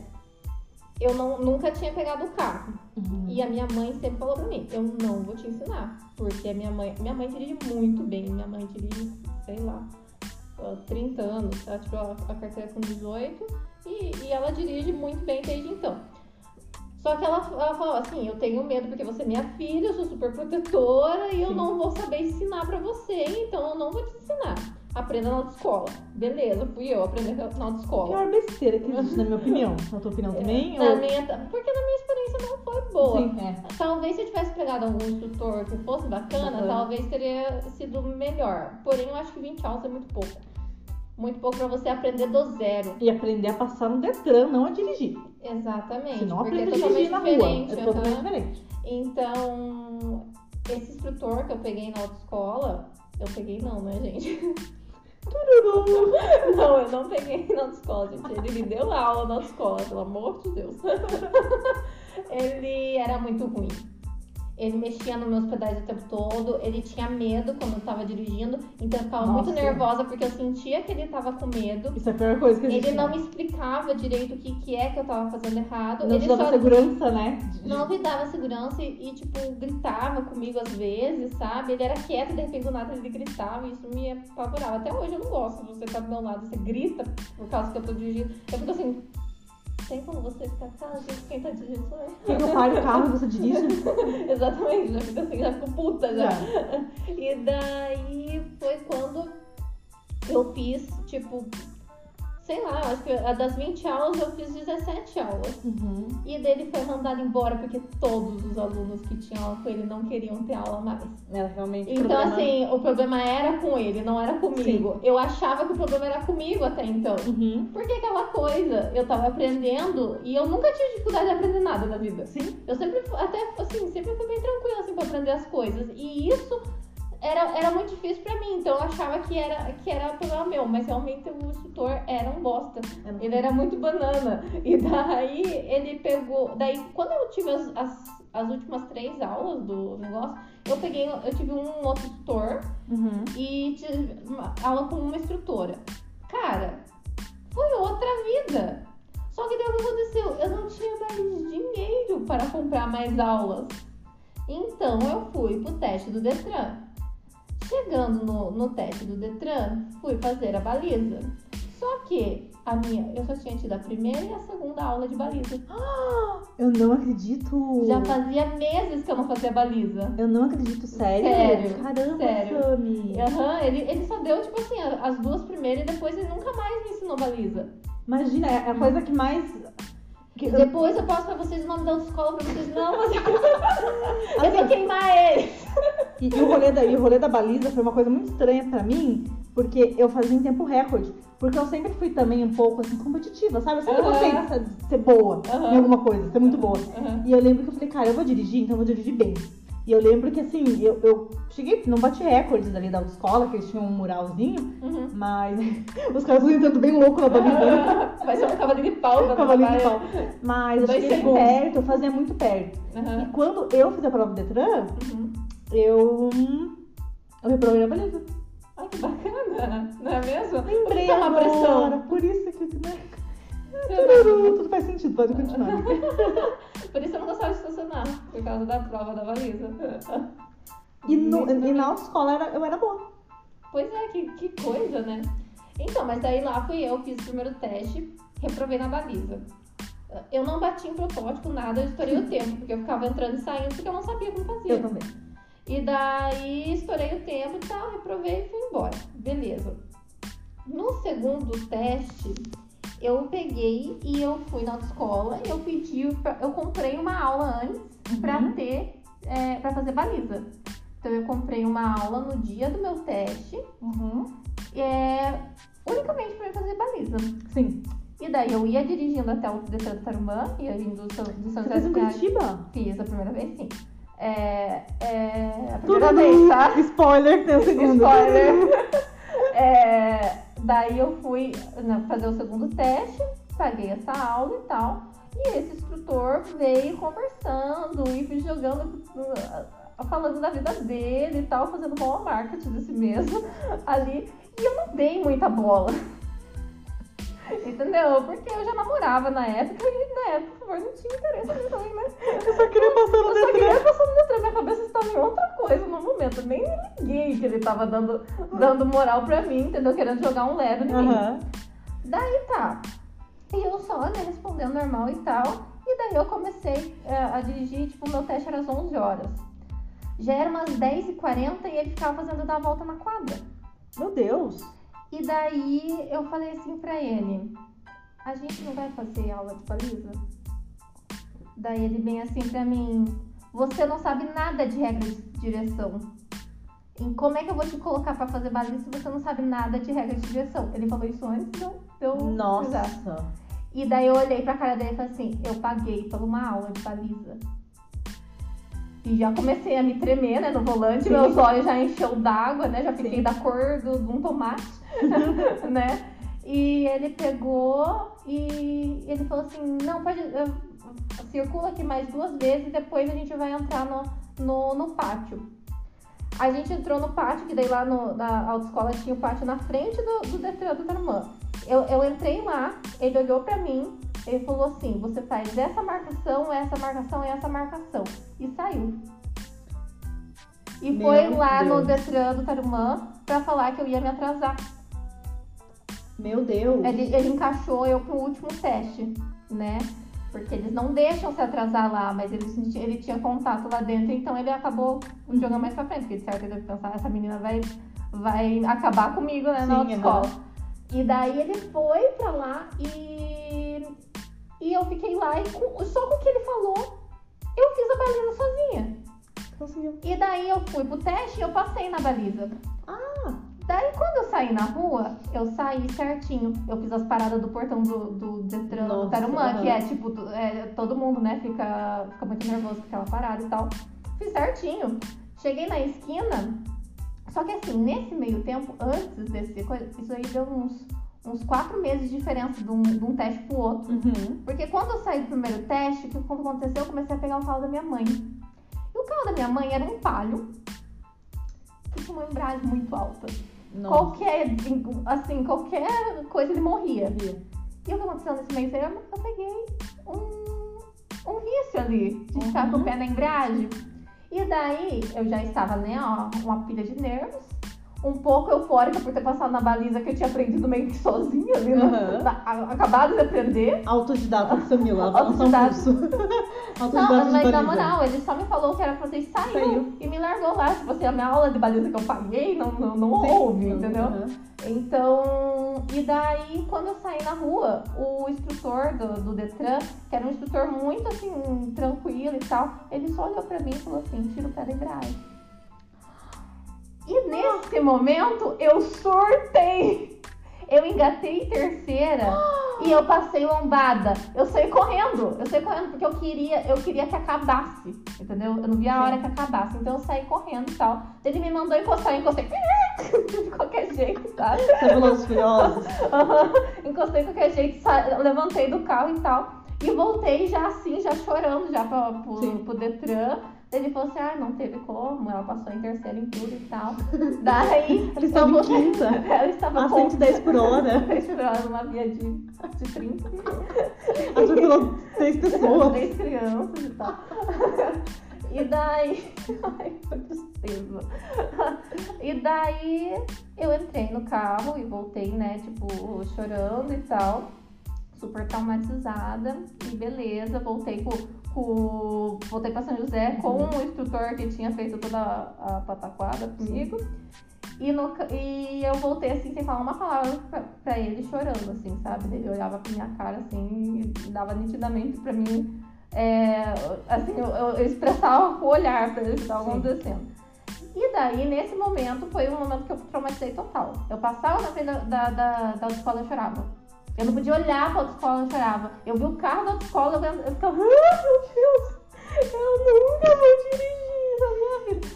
eu não, nunca tinha pegado o carro. Uhum. E a minha mãe sempre falou pra mim, eu não vou te ensinar. Porque a minha mãe, minha mãe dirige muito bem. Minha mãe dirige, sei lá, há 30 anos. Ela tirou a, carteira com 18 e, e ela dirige muito bem desde então. Só que ela, ela falou assim, eu tenho medo porque você é minha filha, eu sou super protetora e eu Sim. não vou saber ensinar pra você, então eu não vou te ensinar. Aprenda na autoescola. Beleza, fui eu aprender na autoescola. Pior besteira que existe, na minha opinião. Na tua opinião também? Na ou- minha, porque na minha experiência não foi boa. Sim, é. Talvez se eu tivesse pegado algum instrutor que fosse bacana, Bacana. talvez teria sido melhor. Porém, eu acho que 20 aulas é muito pouco. Muito pouco pra você aprender do zero. E aprender a passar no Detran, não a dirigir. Exatamente. Se não porque é aprende a totalmente dirigir na diferente. rua. É totalmente aham. diferente. Então, esse instrutor que eu peguei na autoescola, eu peguei não, né, gente? Não, eu não peguei na autoescola, gente. Ele me deu aula na autoescola, pelo amor de Deus. Ele era muito ruim. Ele mexia nos meus pedais o tempo todo, ele tinha medo quando eu tava dirigindo, então eu ficava muito Nossa. nervosa porque eu sentia que ele tava com medo. Isso é a pior coisa que existe. Ele não me explicava direito o que, que é que eu tava fazendo errado. Não ele dava só segurança, né? Não me dava segurança e, e, tipo, gritava comigo às vezes, sabe? Ele era quieto e de repente do nada ele gritava e isso me apavorava. Até hoje eu não gosto de você estar do meu lado, você grita por causa que eu tô dirigindo. Eu fico assim, tem como você ficar calado? Quem tá dirigindo sou eu. Pare o carro e você dirige? Exatamente, já fico assim, já fico puta já. Já. E daí foi quando eu fiz, tipo, sei lá, acho que das 20 aulas eu fiz 17 aulas. Uhum. E dele foi mandado embora porque todos os alunos que tinham aula com ele não queriam ter aula mais. Era realmente Então, problema. assim, o problema era com ele, não era comigo. Eu achava que o problema era comigo até então. Uhum. Porque aquela coisa, eu tava aprendendo e eu nunca tive dificuldade de aprender nada na vida. Sim. Eu sempre, até assim, sempre fui bem tranquila assim, pra aprender as coisas. E isso era, era muito difícil pra mim, então eu achava que era, que era problema meu, mas realmente o instrutor era um bosta. Ele era muito banana. E daí ele pegou. Daí, quando eu tive as, as, as últimas três aulas do negócio, eu peguei. Eu tive um outro tutor Uhum. e tive aula com uma instrutora. Cara, foi outra vida. Só que daí o que aconteceu? Eu não tinha mais dinheiro para comprar mais aulas. Então eu fui pro teste do Detran. Chegando no, no teste do Detran, fui fazer a baliza. Só que a minha, eu só tinha tido a primeira e a segunda aula de baliza. Eu não acredito. Já fazia meses que eu não fazia baliza. Eu não acredito, sério? Sério, Caramba, sério. Sami. Aham, ele, ele só deu, tipo assim, as duas primeiras e depois ele nunca mais me ensinou baliza. Imagina, é a coisa que mais. Que, Depois eu passo pra vocês o nome da autoescola pra vocês não, mas eu vou queimar ele. E, e o rolê da, e o rolê da baliza foi uma coisa muito estranha pra mim, porque eu fazia em tempo recorde. Porque eu sempre fui também um pouco assim, competitiva, sabe? Eu sempre Aham. gostei de ser, boa Aham. em alguma coisa, ser muito boa. Aham. E eu lembro que eu falei, cara, eu vou dirigir, então eu vou dirigir bem. E eu lembro que assim, eu, eu cheguei, não bati recordes ali da autoescola, que eles tinham um muralzinho, Uhum. mas os caras entrando bem louco na baliza. né? Vai ser um cavalinho de pau da Cavalinho de pau. Mas eu Dois cheguei segundos. perto, eu fazia muito perto. E Aham. quando eu fiz a prova do Detran, Uhum. Eu. Eu reprovei na baliza. Ai, que bacana, não é mesmo? Lembrei é uma agora, pressão. Por isso que. Né? Tururu, Tudo faz sentido, pode continuar. Por isso eu não gostava de estacionar, por causa da prova da baliza. E, no, e na autoescola era, eu era boa. Pois é, que, que coisa, né? Então, mas daí lá fui eu, fiz o primeiro teste, reprovei na baliza. Eu não bati em protótipo, nada, eu estourei o tempo, porque eu ficava entrando e saindo porque eu não sabia como fazia. Eu também. E daí estourei o tempo e tal, reprovei e fui embora. Beleza. No segundo teste, eu peguei e eu fui na autoescola e eu pedi, pra, eu comprei uma aula antes pra Uhum. ter, é, pra fazer baliza. Então eu comprei uma aula no dia do meu teste, Uhum. é, unicamente pra eu fazer baliza. Sim. E daí eu ia dirigindo até o Detran do Tarumã, ia vindo do São, Você José fez em. Curitiba? Fiz a primeira vez, sim. É, é, a primeira Tudo vez, tá? Spoiler, tem o segundo. Spoiler. É, daí eu fui né, fazer o segundo teste, paguei essa aula e tal. E esse instrutor veio conversando e jogando, uh, falando da vida dele e tal, fazendo bom marketing de si mesmo ali. E eu não dei muita bola. Entendeu? Porque eu já namorava na época e na época, por favor, não tinha interesse mim também, né? Eu só queria passar no Eu só Detran. queria passar no Detran, minha cabeça estava em outra coisa no momento. Eu nem me liguei que ele tava dando, dando moral pra mim, entendeu? Querendo jogar um leve em mim. Aham. Daí tá. E eu só, né, respondendo normal e tal. E daí eu comecei eh, a dirigir, tipo, o meu teste era às 11 horas. Já era umas 10h40 e ele ficava fazendo dar a volta na quadra. Meu Deus. E daí eu falei assim pra ele: a gente não vai fazer aula de baliza? Daí ele vem assim pra mim: você não sabe nada de regra de direção. Em como é que eu vou te colocar pra fazer baliza se você não sabe nada de regra de direção? Ele falou isso antes eu pisar. Nossa. E daí eu olhei pra cara dele e falei assim: eu paguei por uma aula de baliza. E já comecei a me tremer, né, no volante, Sim. meus olhos já encheu d'água, né? Já fiquei Sim. da cor do- de um tomate, né? E ele pegou e ele falou assim, não, pode. Circula aqui mais duas vezes e depois a gente vai entrar no, no, no pátio. A gente entrou no pátio, que daí lá no, na autoescola tinha o pátio na frente do, do Detran do Tarumã. Eu, eu entrei lá, ele olhou pra mim, ele falou assim: você faz essa marcação, essa marcação e essa marcação. E saiu. E Meu foi lá no Deus. Detran do Tarumã pra falar que eu ia me atrasar. Meu Deus. Ele, ele encaixou eu pro último teste, né? Porque eles não deixam se atrasar lá, mas ele, ele tinha contato lá dentro, então ele acabou jogando mais pra frente, porque de certo ele deve pensar, essa menina vai, vai acabar comigo, né, na Sim, autoescola. E daí ele foi pra lá e, e eu fiquei lá e com- só com o que ele falou, eu fiz a baliza sozinha. Conseguiu. E daí eu fui pro teste e eu passei na baliza. Ah, Daí quando eu saí na rua, eu saí certinho. Eu fiz as paradas do portão do, do Detran do Tarumã, que é tipo, é, todo mundo, né, fica, fica muito nervoso com aquela parada e tal. Fiz certinho. Cheguei na esquina, só que assim, nesse meio tempo, antes desse coisa, isso aí deu uns, uns quatro meses de diferença de um, de um teste pro outro. uhum. Porque quando eu saí do primeiro teste, o que quando aconteceu, eu comecei a pegar o carro da minha mãe. E o carro da minha mãe era um palio que tinha uma embreagem muito alta Nossa. qualquer, assim, qualquer coisa ele morria. E o que aconteceu nesse meio termo? Eu peguei um, um vício ali, de ficar Uhum. com o pé na embreagem. E daí, eu já estava, né, ó, uma pilha de nervos, um pouco eufórica por ter passado na baliza que eu tinha aprendido meio que sozinha ali, né? Uhum. Na- a- acabado de aprender. Autodidata Samila, avançar um Autodidata. Não, Autodidata mas na moral, ele só me falou que era pra você e saiu, Saiu. E me largou lá. Tipo assim, a minha aula de baliza que eu paguei não, não, não Sim. houve, entendeu? Uhum. Então, e daí quando eu saí na rua, o instrutor do, do Detran, que era um instrutor muito assim, tranquilo e tal, ele só olhou pra mim e falou assim, tira o pé da embreagem. E nesse momento eu surtei. Eu engatei em terceira e eu passei lombada. Eu saí correndo. Eu saí correndo porque eu queria, eu queria que acabasse. Entendeu? Eu não via a hora que acabasse. Então eu saí correndo e tal. Ele me mandou encostar, eu encostei. De qualquer jeito, sabe? E Furiosos. Encostei de qualquer jeito, sa- levantei do carro e tal. E voltei já assim, já chorando já pra, pro, pro Detran. Ele falou assim, ah, não teve como, ela passou em terceiro em tudo e tal. Daí. Ela estava em quinta. Ela estava A com 110 por hora. 110 por hora numa via de, de 30. Atropelou seis pessoas. Três crianças e tal. E daí. Ai, que tristeza. E daí eu entrei no carro e voltei, né, tipo, chorando e tal. Super traumatizada. E beleza, voltei com. Com voltei pra São José com o instrutor que tinha feito toda a, a pataquada comigo. E, no e eu voltei assim, sem falar uma palavra pra, pra ele, chorando, assim, sabe? Ele olhava pra minha cara assim e dava nitidamente pra mim. é, assim, eu, eu- expressava com o olhar pra ele que tava acontecendo. E daí, nesse momento, foi um momento que eu traumatizei total. Eu passava na frente da, da, da, da autoescola e chorava. Eu não podia olhar pra autoescola e chorava. Eu vi o carro da autoescola, eu, eu ficava, ah, meu Deus, eu nunca vou dirigir na minha vida.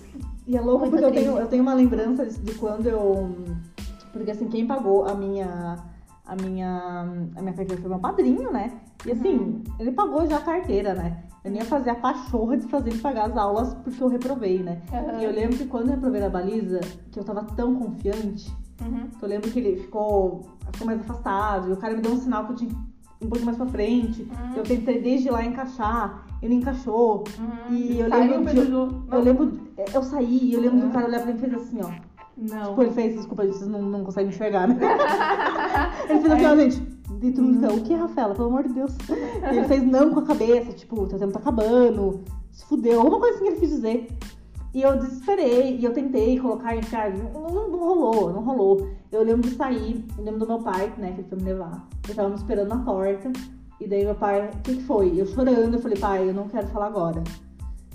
E é louco Muito porque eu tenho, eu tenho uma lembrança de, quando eu. Porque assim, quem pagou a minha. A minha. A minha carteira foi meu padrinho, né? E assim, Uhum. ele pagou já a carteira, né? Eu nem ia fazer a pachorra de fazer ele pagar as aulas porque eu reprovei, né? Aham. E eu lembro que quando eu reprovei na baliza, que eu tava tão confiante, Uhum. que eu lembro que ele ficou, ficou mais afastado, e o cara me deu um sinal que eu tinha um pouquinho mais pra frente. Uhum. Eu tentei desde lá encaixar, ele encaixou. Uhum. E eu Saiu lembro de- Eu lembro, eu saí e eu lembro Uhum. do cara olhar pra mim e fez assim, ó. Não. Tipo, ele fez, desculpa, vocês não, não conseguem enxergar, né? Ele fez assim, ó, gente. E tu fica, o que, Rafaela? Pelo amor de Deus. Ele fez não com a cabeça, tipo, teu tempo tá acabando, se fudeu, alguma coisa assim que ele quis dizer. E eu desesperei, e eu tentei colocar em cara, não, não, não rolou, não rolou. Eu lembro de sair, eu lembro do meu pai, né, que ele foi me levar. Ele tava me esperando na porta, e daí meu pai, o que que foi? Eu chorando, eu falei, pai, eu não quero falar agora.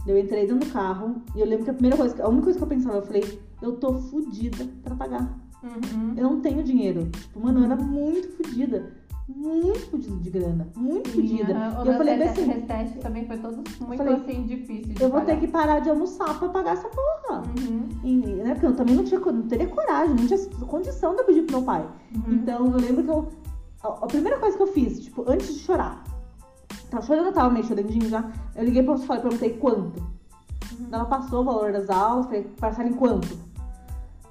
Eu entrei dentro do carro, e eu lembro que a primeira coisa, a única coisa que eu pensava, eu falei, eu tô fudida pra pagar. Uhum. Eu não tenho dinheiro. Tipo, mano, eu era muito fodida. Muito fodida de grana. Muito fodida. Aham. O E eu falei teste- assim, reteste também foi todo muito Falei, assim difícil de eu vou ter pagar. que parar de almoçar pra pagar essa porra. Uhum. E, né, porque eu também não, tinha, não teria coragem, não tinha condição de eu pedir pro meu pai. Uhum. Então eu lembro que eu. A, a primeira coisa que eu fiz, tipo, antes de chorar. Tava chorando, tava meio chorandinho já. Eu liguei pra escola e perguntei quanto. Uhum. Ela passou o valor das aulas, falei, parcela em quanto?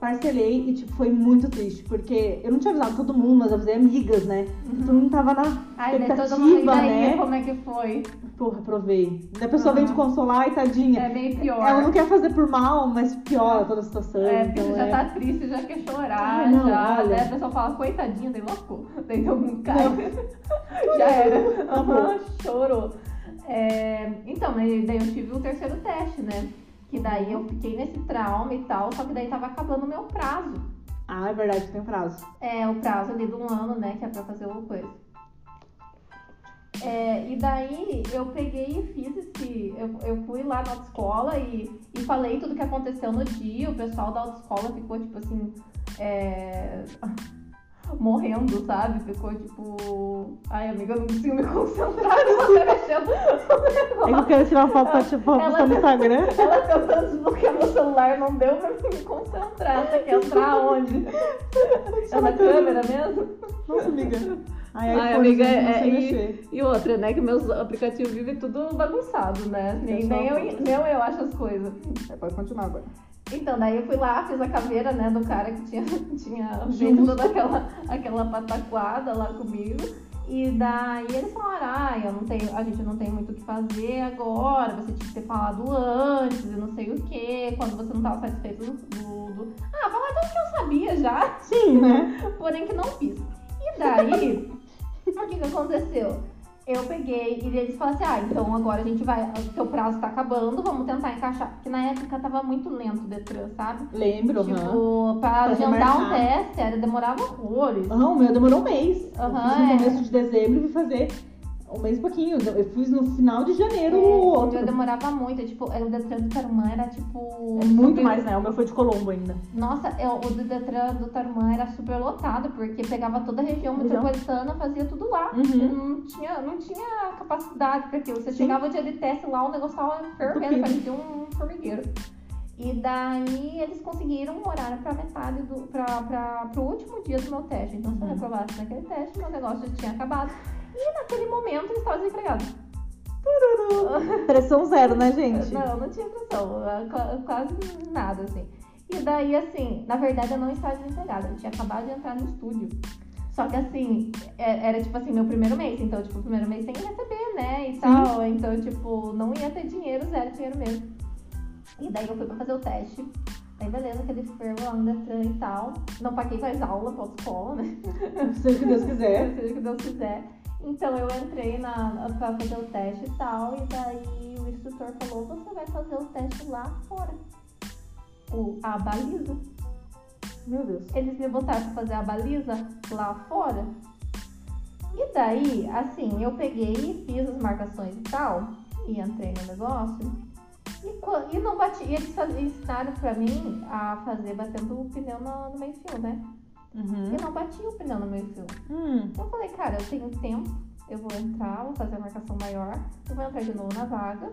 Parcelei e, tipo, foi muito triste, porque eu não tinha avisado todo mundo, mas avisei amigas, né? Todo mundo tava na Uhum. Ai, daí todo mundo expectativa, né? como é que foi? Porra, provei. A pessoa vem te consolar e tadinha. É bem pior. Ela não quer fazer por mal, mas piora toda a situação. É, porque então você já é... tá triste, já quer chorar, Ah, não, já. olha. Daí a pessoa fala, coitadinha, daí loucou. Daí todo mundo cai. já era. Aham, chorou. É, então, daí daí eu tive o terceiro teste, né? Que daí eu fiquei nesse trauma e tal, só que daí tava acabando o meu prazo. Ah, é verdade, tem prazo. É, o prazo ali de um ano, né? Que é pra fazer uma coisa. É, e daí eu peguei e fiz esse. Eu, eu fui lá na autoescola e, e falei tudo que aconteceu no dia. O pessoal da autoescola ficou tipo assim. é, morrendo, sabe? Ficou tipo. Ai, amiga, eu não consigo me concentrar você mexendo. É que eu quero tirar uma foto pra, tipo, postar no Instagram. Ela tentando desbloquear meu celular, não deu pra me concentrar. Você quer entrar onde? É na câmera mesmo? Nossa, amiga. Ai, Ai, amiga, é- e-. E outra, né? Que meus aplicativos vivem tudo bagunçado, né? Nem, Eu nem, eu, nem eu acho as coisas. É, pode continuar agora. Então, daí eu fui lá, fiz a caveira, né, do cara que tinha, tinha feito toda aquela, aquela pataquada lá comigo. E daí eles falaram, ah, eu não tenho, a gente não tem muito o que fazer agora, você tinha que ter falado antes e não sei o que, quando você não estava satisfeito do, do- Ah, falar tudo que eu sabia já, Sim, né? porém que não fiz. E daí, o que que aconteceu? Eu peguei e eles falaram assim, ah, então agora a gente vai, o teu prazo tá acabando, vamos tentar encaixar. Porque na época tava muito lento o Detran, sabe? Lembro. Tipo, pra Pra agendar um teste, era, demorava horrores. Aham, o meu demorou um mês. Aham, eu fiz no é. começo de dezembro e fui fazer um mês e pouquinho. Eu fiz no final de janeiro É, o o outro. meu demorava muito, tipo, o Detran do Tarumã era tipo. É muito super- mais, né? O meu foi de Colombo ainda. Nossa, eu, o do Detran do Tarumã era super lotado, porque pegava toda a região Região. metropolitana, fazia tudo lá. Uhum. Não tinha, não tinha capacidade para aquilo. Você Sim. chegava o dia de teste lá, o negócio tava fervendo, parecia um formigueiro. E daí eles conseguiram um horário pra metade do. Pra, pra, pro último dia do meu teste. Então, se eu Uhum. reprovasse naquele teste, meu negócio já tinha acabado. E naquele momento eu estava desempregado. Pressão zero, né, gente? Não, não tinha pressão. qua- Quase nada, assim. E daí, assim, na verdade eu não estava desempregada. Eu tinha acabado de entrar no estúdio. Só que assim, é- era tipo assim, meu primeiro mês. Então, tipo, o primeiro mês sem receber, né? E tal. Então, tipo, não ia ter dinheiro, zero dinheiro mesmo. E daí eu fui pra fazer o teste. Aí beleza, aquele fervo lá no Detran e tal. Não paguei mais aula pra autoescola, né? Seja o que Deus quiser. Seja o que Deus quiser. Então eu entrei na, pra fazer o teste e tal, e daí o instrutor falou, você vai fazer o teste lá fora. O, a baliza. Meu Deus. Eles me botaram pra fazer a baliza lá fora. E daí, assim, eu peguei e fiz as marcações e tal, e entrei no negócio. E, e não bati. E eles faz- ensinaram pra mim a fazer batendo o pneu no, no meio fio, né? Uhum. E não bati o pneu no meio fio. Hum. Eu falei, cara, eu tenho tempo, eu vou entrar, vou fazer a marcação maior, eu vou entrar de novo na vaga,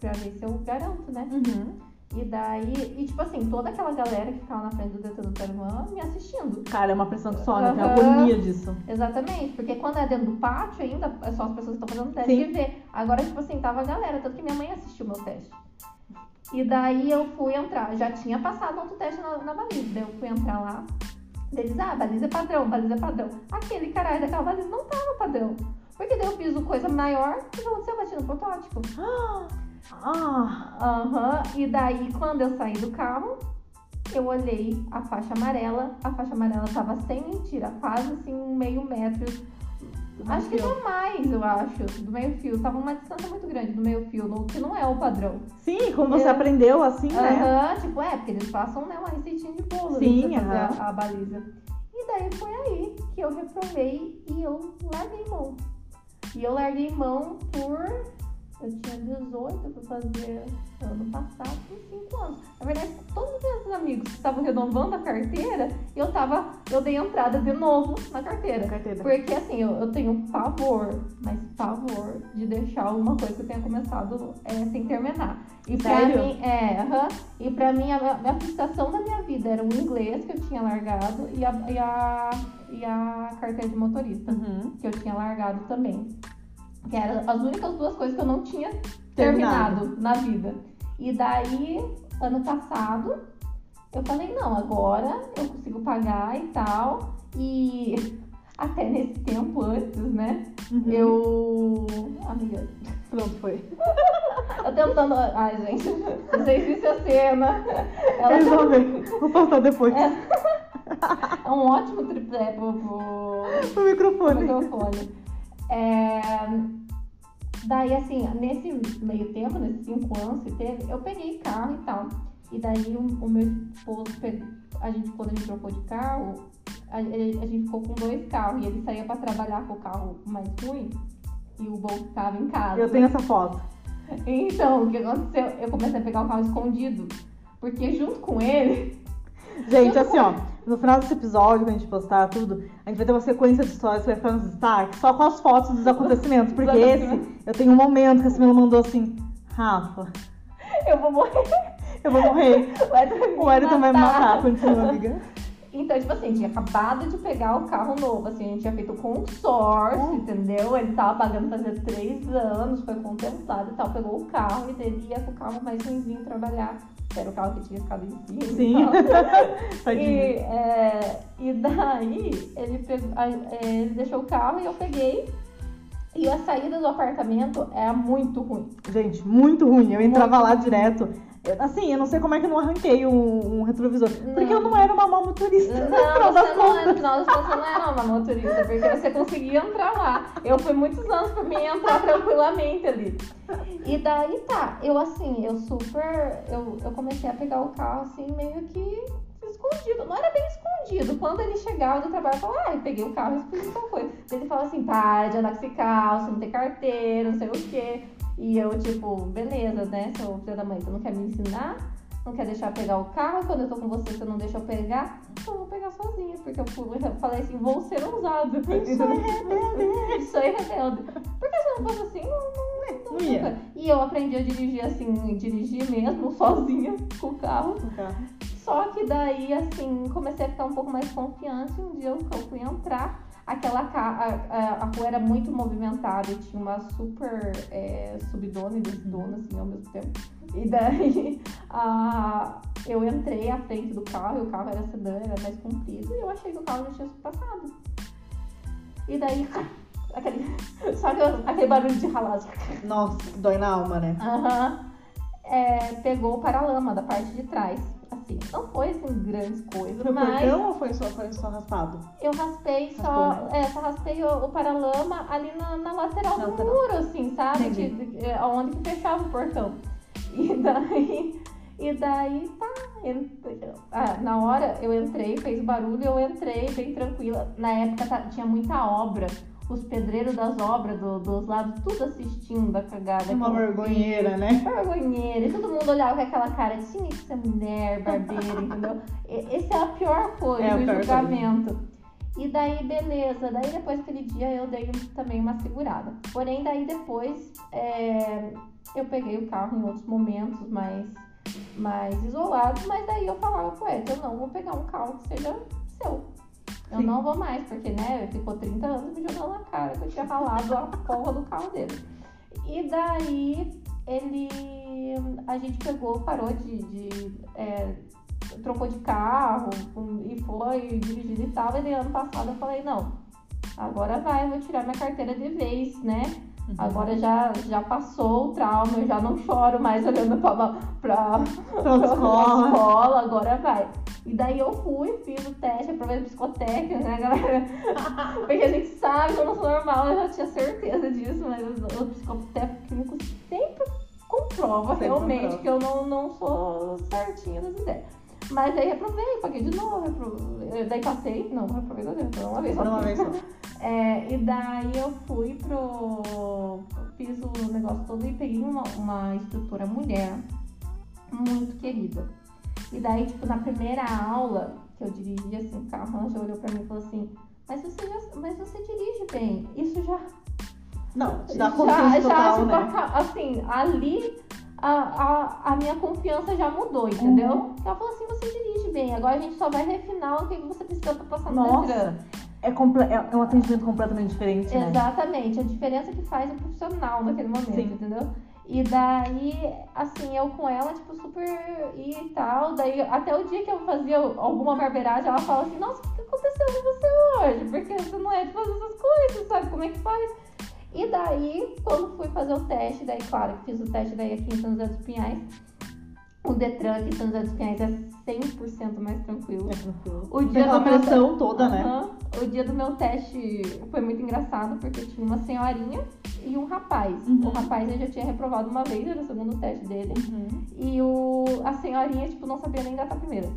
pra ver se eu garanto, né? Uhum. E daí, e tipo assim, toda aquela galera que ficava na frente do Detran do Tarumã me assistindo. Cara, é uma pressão que só, né? Tem uma Aham. agonia disso. Exatamente, porque quando é dentro do pátio ainda, é só as pessoas que estão fazendo teste Sim. vê. Agora, tipo assim, tava a galera, tanto que minha mãe assistiu meu teste. E daí eu fui entrar, já tinha passado outro teste na, na baliza, daí eu fui entrar lá. Daí Eles, ah, baliza é padrão, baliza é padrão. Aquele caralho daquela baliza não tava padrão. Porque daí eu fiz o coisa maior, o que aconteceu? Eu bati no protótipo. Ah, Aham, e daí quando eu saí do carro, eu olhei a faixa amarela. A faixa amarela tava sem mentira, quase assim um meio metro Acho que meio-fio. não mais, eu acho, do meio fio. Tava uma distância muito grande do meio fio, no, que não é o padrão. Sim, como você Eu- aprendeu assim, né? Aham, tipo, é, porque eles passam né, uma receitinha de bolo né, Sim, pra fazer a, a baliza. E daí foi aí que eu reprovei e eu larguei mão. E eu larguei mão por. Eu tinha 18, eu fui fazer ano passado, com 5 anos. Na verdade, todos os meus amigos que estavam renovando a carteira, eu tava. Eu dei entrada de novo na carteira. Carteira. Porque assim, eu, eu tenho pavor, mas pavor de deixar alguma coisa que eu tenha começado é, sem terminar. E pra Sério? mim, é, aham. E pra mim, a, minha- a frustração da minha vida era o inglês que eu tinha largado e a, e a, e a carteira de motorista, Uhum. que eu tinha largado também. Que eram as únicas duas coisas que eu não tinha Terminado. terminado na vida. E daí, ano passado, eu falei, não, agora eu consigo pagar e tal. E até nesse tempo antes, né? Uhum. Eu. Amiga, Pronto, foi. eu tentando. Ai, gente, vocês viram a cena. Ela vão ver. Vou postar depois. é um ótimo tripé pro, pro, pro microfone. microfone. É, Daí, assim, nesse meio tempo, nesses cinco anos que teve, eu peguei carro e tal. E daí o, o meu esposo, a gente, quando a gente trocou de carro, a, a gente ficou com dois carros. E ele saía pra trabalhar com o carro mais ruim e o bom ficava em casa. Eu tenho essa foto. Então, o que aconteceu? Eu comecei a pegar o carro escondido. Porque junto com ele. Gente, assim, ó, no final desse episódio, quando a gente postar tudo, a gente vai ter uma sequência de histórias que vai ficar nos destaques, só com as fotos dos acontecimentos. Porque esse, eu tenho um momento que a Camila mandou assim, Rafa, Eu vou morrer. eu vou morrer. O Wellington vai me matar, continua, amiga. Então, tipo assim, tinha acabado de pegar o carro novo, assim, a gente tinha feito consórcio, Hum. entendeu? Ele tava pagando fazia três anos, foi contemplado e tal, pegou o carro e ele ia com o carro mais ruimzinho trabalhar. Era o carro que tinha ficado em cima. Sim. E, e, é, e daí ele, pegou, é, ele deixou o carro e eu peguei. E a saída do apartamento era muito ruim. Gente, muito ruim. Eu entrava Muito lá ruim. direto. Assim, eu não sei como é que eu não arranquei um, um retrovisor. Porque Não. eu não era uma má motorista. no Não, das você não é, no final das contas, você não era uma motorista, porque você conseguia entrar lá. Eu fui muitos anos pra mim entrar tranquilamente ali. E daí tá, eu assim, eu super. Eu, eu comecei a pegar o carro assim, meio que escondido. Não era bem escondido. Quando ele chegava do trabalho, eu falava, ah, eu peguei o carro e expliquei qual foi. Ele fala assim, para de andar com esse carro, você não tem carteira, não sei o quê. E eu, tipo, beleza, né? Seu filho da mãe, você não quer me ensinar? Não quer deixar eu pegar o carro? Quando eu tô com você, você não deixa eu pegar? Então eu vou pegar sozinha, porque eu, eu falei assim, vou ser ousado. Isso é rebelde. Isso é rebelde. Porque se não fosse assim, não, não, nunca. E eu aprendi a dirigir assim, dirigir mesmo, sozinha, com o carro. Só que daí, assim, comecei a ficar um pouco mais confiante. Um dia eu eu fui entrar, aquela a, a, a rua era muito movimentada e tinha uma super é, subdona e desdona, assim, ao mesmo tempo. E daí a... eu entrei à frente do carro, e o carro era sedã, era mais comprido, e eu achei que o carro já tinha passado. E daí, aquele, sabe aquele barulho de ralar? Nossa, dói na alma, né? Aham. É, pegou o paralama da parte de trás. Assim, não foi assim grandes coisas, Foi mas portão ou foi só, foi só raspado? eu raspei só, Raspou, é, só raspei o, o paralama ali na, na lateral do lateral. muro, assim, sabe? Entendi. Que, é, onde que fechava o portão. E daí, e daí tá. ent- ah, na hora eu entrei, fez barulho, eu entrei bem tranquila. Na época tá- tinha muita obra. Os pedreiros das obras do- dos lados, tudo assistindo a cagada. Uma vergonheira, né? vergonheira. E todo mundo olhava com aquela cara tinha que ser mulher, barbeira, entendeu? E- Essa é a pior coisa, É o pior julgamento. E daí, beleza. Daí depois daquele dia eu dei também uma segurada. Porém, daí depois é, eu peguei o carro em outros momentos mais, mais isolados, mas daí eu falava com ele, eu não vou pegar um carro que seja seu. Eu Sim. não vou mais, porque, né, ficou 30 anos me jogando na cara que eu tinha ralado a porra do carro dele. E daí ele. A gente pegou, parou de. de, é, trocou de carro e foi dirigindo e tal. E daí ano passado eu falei, não, agora vai, eu vou tirar minha carteira de vez, né? Uhum. Agora já, já passou o trauma, eu já não choro mais olhando pra, pra, Pra pra escola. escola, agora vai. E daí eu fui, fiz o teste, aprovei a psicotécnica, né, galera? Porque a gente sabe que eu não sou normal, eu já tinha certeza disso, mas o, o psicotécnico sempre comprova Sempre realmente comprova. que eu não, não sou certinha das ideias. Mas aí reprovei, paguei de novo, reprovei, daí passei, não, reprovei duas vezes, uma vez uma vez só. É, e daí eu fui pro. Fiz o negócio todo e peguei uma, uma instrutora mulher muito querida. E daí, tipo, na primeira aula que eu dirigi assim, o carro, ela já olhou pra mim e falou assim, mas você, já, mas você dirige bem. Isso já. Não, te dá já, confiança já, total, tipo, né? assim, ali a, a, a minha confiança já mudou, entendeu? Uhum. Ela falou assim, você dirige bem. Agora a gente só vai refinar o que você precisa pra passar no Nossa, Detran. É, é é um atendimento completamente diferente, né? Exatamente, a diferença que faz o profissional naquele momento, Sim. entendeu? E daí, assim, eu com ela, tipo, super e tal. Daí, até o dia que eu fazia alguma barbeiragem, ela fala assim, nossa, o que aconteceu com você hoje? Porque você não é de fazer essas coisas, sabe como é que faz? E daí, quando fui fazer o teste, daí, claro, que fiz o teste daí aqui em São José dos Pinhais, o Detran aqui em São José dos Pinhais é 100% mais tranquilo. É tranquilo. O dia aquela do meu pressão toda, né? O dia do meu teste foi muito engraçado, porque tinha uma senhorinha e um rapaz. Uhum. O rapaz eu já tinha reprovado uma vez, era o segundo teste dele. Uhum. E o, a senhorinha, tipo, não sabia nem engatar a primeira.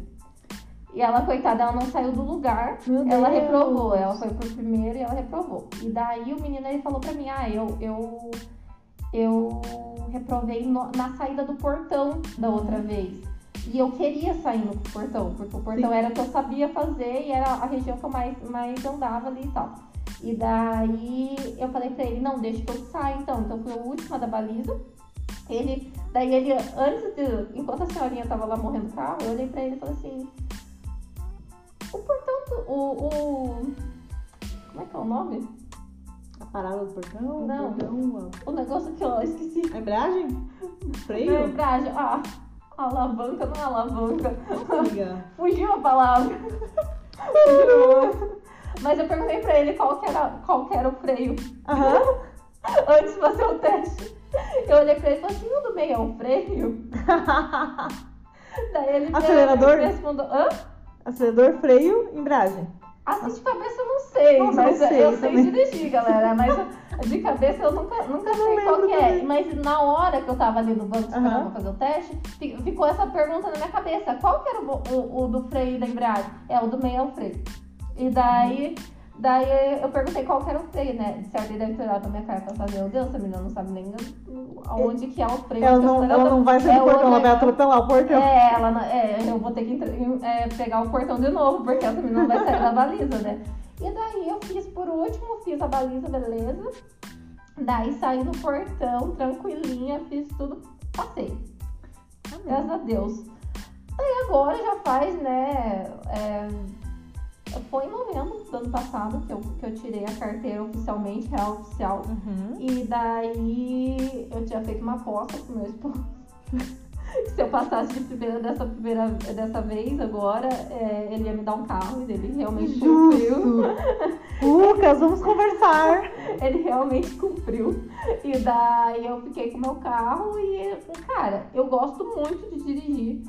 E ela, coitada, ela não saiu do lugar. Meu Ela Deus. reprovou, ela foi pro primeiro e ela reprovou. E daí o menino ele falou pra mim, ah, eu, eu, eu reprovei no- na saída do portão da outra vez. E eu queria sair no portão, porque o portão Sim. era o que eu sabia fazer e era a região que eu mais, mais andava ali e tal. E daí eu falei pra ele, não, deixa que eu saia então. Então foi a última da baliza. Ele, daí ele, antes de, enquanto a senhorinha tava lá morrendo do carro, eu olhei pra ele e falei assim, o portão, do- o, o, como é que é o nome? A parada do portão? Não. O portão, O negócio que eu esqueci. a embreagem? Freio? Lembragem, ah, a alavanca não é alavanca. Amiga. Fugiu a palavra. Fugiu. Mas eu perguntei pra ele qual que era, qual que era o freio Aham. antes de fazer o teste. Eu olhei pra ele e falei assim, o do meio é o freio? Daí ele Acelerador? me respondeu, hã? Acelerador, freio, embreagem. Assim de cabeça eu não sei, Nossa, mas não sei eu sei dirigir, galera. Mas de cabeça eu nunca, nunca sei não qual que é. também. Mas na hora que eu tava ali no banco esperando pra fazer o teste, fi- ficou essa pergunta na minha cabeça. Qual que era o, o, o do freio e da embreagem? É, o do meio é o freio. E daí, daí eu perguntei qual que era o freio, né? De certo, ele deve ter olhado pra minha cara e assim, meu Deus, essa menina não sabe nem aonde que é o freio. Ela onde não, ela não vai sair É do portão, ela vai atropelar o portão. é, ela não- é, eu vou ter que é, pegar o portão de novo, porque essa menina não vai sair da baliza, né? E daí eu fiz por último, fiz a baliza, beleza. Daí saí no portão, tranquilinha, fiz tudo, passei. Graças a Deus. Daí agora já faz, né? é, foi em novembro do ano passado que eu, que eu tirei a carteira oficialmente, real oficial. Uhum. E daí eu tinha feito uma aposta com meu esposo. que se eu passasse de primeira dessa, primeira, dessa vez agora, é, ele ia me dar um carro e ele realmente cumpriu. Lucas, vamos conversar. Ele realmente cumpriu. E daí eu fiquei com o meu carro e, cara, eu gosto muito de dirigir.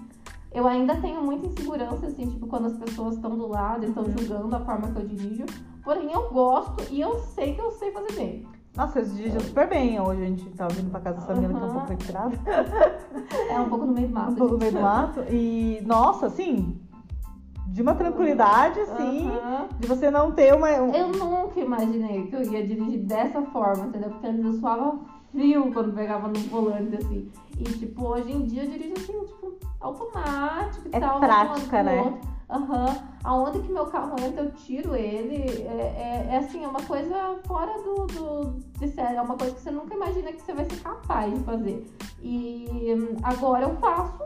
Eu ainda tenho muita insegurança, assim, tipo, quando as pessoas estão do lado e estão Uhum. julgando a forma que eu dirijo. Porém, eu gosto e eu sei que eu sei fazer bem. Nossa, vocês dirigem super bem. Hoje a gente tá vindo pra casa dessa menina que tá um pouco retirada. É um pouco no meio do mato. Um pouco no meio do mato. E, nossa, assim, de uma tranquilidade, assim, Aham. de você não ter uma. um- Eu nunca imaginei que eu ia dirigir dessa forma, entendeu? Porque antes eu suava frio quando pegava no volante, assim. E, tipo, hoje em dia eu dirijo assim, tipo, automático e É tal. prática, né? outro. Aham. Aonde que meu carro entra, eu tiro ele. É, é, é assim, é uma coisa fora do, do de sério. É uma coisa que você nunca imagina que você vai ser capaz de fazer. E hum, agora eu faço.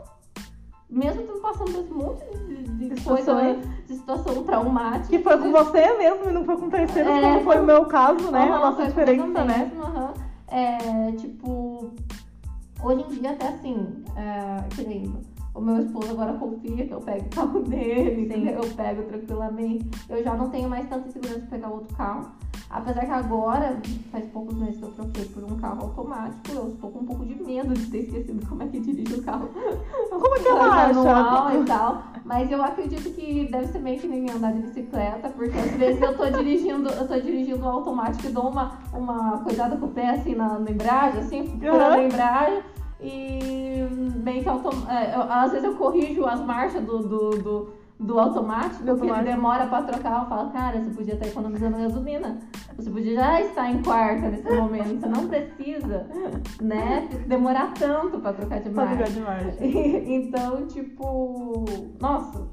Mesmo tendo passando por esse monte de, de, coisa, Situações. de situação traumática. Que foi com você mesmo e não foi com terceiros, É. como foi o meu caso, né? Aham, a nossa diferença, né? mesmo, aham. É, tipo, hoje em dia até assim, é, que nem o meu esposo agora confia que eu pego o carro dele, Sim. eu pego tranquilamente. Eu já não tenho mais tanta insegurança de pegar outro carro. Apesar que agora, faz poucos meses que eu troquei por um carro automático, eu estou com um pouco de medo de ter esquecido como é que dirige o carro. Como é que ela manual acha? e tal. Mas eu acredito que deve ser meio que nem andar de bicicleta, porque às vezes eu tô dirigindo, eu tô dirigindo automático e dou uma, uma cuidada com o pé assim na, na embreagem, assim, furando a embreagem. E bem que autom... é, às vezes eu corrijo as marchas do, do, do, do automático, Do automático. demora pra trocar. Eu falo, cara, você podia estar economizando gasolina. Você podia já estar em quarta nesse momento. Você não precisa, né, demorar tanto pra trocar de Pra marcha. jogar de margem. então, tipo, nossa,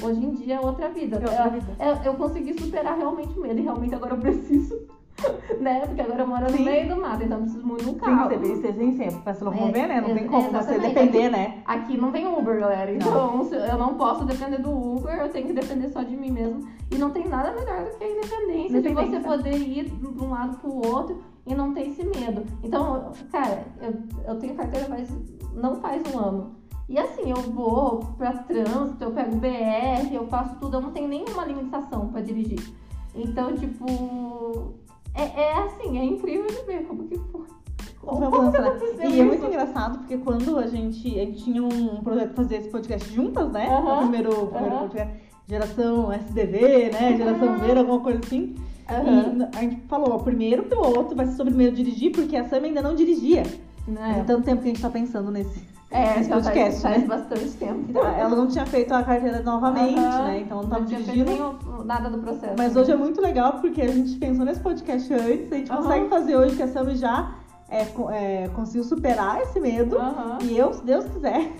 hoje em dia é outra vida. É outra vida. Eu, eu- eu consegui superar realmente o medo e realmente agora eu preciso, né? Porque agora eu moro no Sim. meio do mato, então eu preciso muito de um Tem carro. que ser, ser sem sempre, pra se locomover, É, né? Não tem como você depender, né? Aqui não tem Uber, galera. Então se- eu não posso depender do Uber, eu tenho que depender só de mim mesmo. E não tem nada melhor do que a independência, de você poder ir de um lado pro outro e não ter esse medo. Então, cara, eu, eu tenho carteira faz, não faz um ano. E assim, eu vou pra trânsito, eu pego BR, eu faço tudo, eu não tenho nenhuma limitação pra dirigir. Então, tipo, é, é assim, é incrível de ver como que foi. Como Como foi que avançando. aconteceu E é muito engraçado porque quando a gente, a gente tinha um projeto de fazer esse podcast juntas, né? O primeiro, o primeiro podcast, geração SDV, né? Geração. Ver, alguma coisa assim. E a gente falou, ó, primeiro piloto vai ser sobre de dirigir, porque a Sam ainda não dirigia. Né? Faz tanto tempo que a gente tá pensando nesse. É, Esse já podcast, faz, né? faz bastante tempo. Ela não tinha feito a carteira novamente, Aham. né? Então não tava Não tinha feito dirigindo. nenhum- nada do processo. Mas hoje é muito legal porque a gente pensou nesse podcast antes, a gente Aham. consegue fazer hoje que a Sam já é, é, conseguiu superar esse medo. Aham. E eu, se Deus quiser,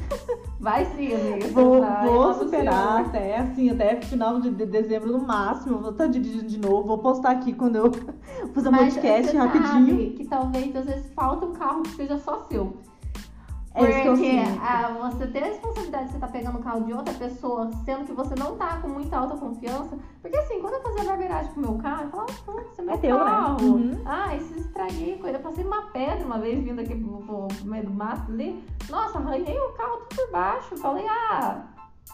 Vai sim, amiga. vou, vou superar até assim, até final de, de dezembro no máximo. Vou estar dirigindo de novo, vou postar aqui quando eu fazer um podcast rapidinho. que talvez às vezes falta um carro que seja só seu. É isso Porque ah, você ter a responsabilidade de você estar pegando o carro de outra pessoa, sendo que você não tá com muita autoconfiança. Porque assim, quando eu fazia barbeiragem com o meu carro, eu falava, ah, isso é meu É teu, né? carro. Uhum. Ah, esse estraguei coisa. Eu passei uma pedra uma vez vindo aqui pro, pro- pro meio do mato ali. Nossa, arranhei o carro tudo por baixo. Falei, ah,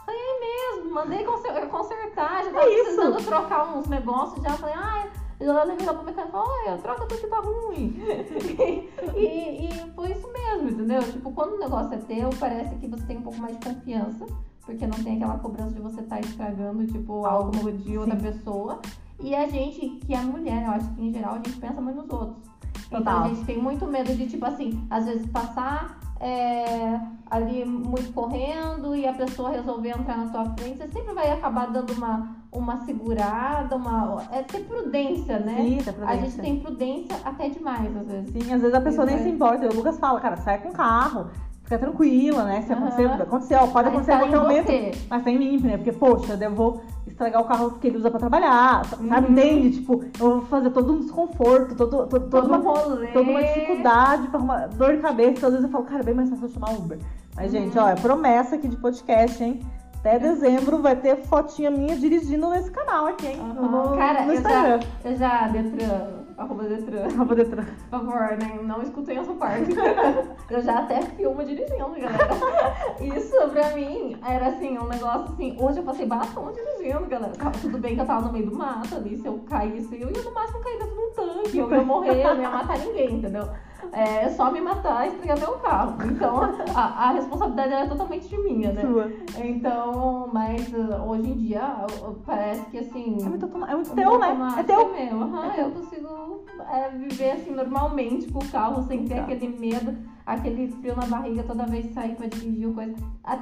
arranhei mesmo. Mandei conser- consertar. Já tava É isso. precisando trocar uns negócios. Já falei, ah, eu levei lá pro mecânico. Olha, troca tudo que tá ruim. e, e foi isso mesmo, entendeu? Tipo, quando o negócio é teu, parece que você tem um pouco mais de confiança. Porque não tem aquela cobrança de você estar estragando, tipo, algo de outra Sim. pessoa. E a gente, que é mulher, eu acho que em geral a gente pensa muito nos outros. Então Total. a gente tem muito medo de, tipo assim, às vezes passar é, ali muito correndo e a pessoa resolver entrar na tua frente, você sempre vai acabar dando uma, uma segurada, uma. É ter prudência, né? Sim, tá A prudência. gente tem prudência até demais, às vezes. Sim, às vezes a pessoa nem Vai. se importa. O Lucas fala, cara, sai com o carro, fica tranquila, né? Se Aham. acontecer, aconteceu, pode Mas acontecer a tá qualquer momento. você. Mas tá em mim, né? Porque, poxa, eu vou estragar o carro que ele usa pra trabalhar, sabe? Uhum. Entende? Tipo, eu vou fazer todo um desconforto, todo, todo, Todo toda, uma, rolê. toda uma dificuldade pra arrumar dor de cabeça. Às vezes eu falo, cara, é bem mais fácil eu chamar Uber. Mas, Uhum. gente, ó, é promessa aqui de podcast, hein? Até dezembro vai ter fotinha minha dirigindo nesse canal aqui, hein? Aham. No, Cara, no eu Instagram. Eu já, Detran, arroba Detran. Poder tra- Por favor, né? não escutem essa parte. eu já até filmo dirigindo, galera. Isso pra mim era assim, um negócio assim. Hoje eu passei batom dirigindo, galera. Tudo bem que eu tava no meio do mato ali. Se eu caísse, eu ia no máximo cair dentro de um tanque. Eu ia morrer, eu não ia matar ninguém, entendeu? É só me matar e estragar meu carro. Então a, a responsabilidade era totalmente minha, né? Sua. Então, mas uh, hoje em dia uh, parece que assim. É muito, é muito o teu, né? É teu. É meu. Aham, eu consigo é, viver assim normalmente com o carro, sem ter Tá. aquele medo, aquele frio na barriga toda vez que sair pra dirigir ou coisa.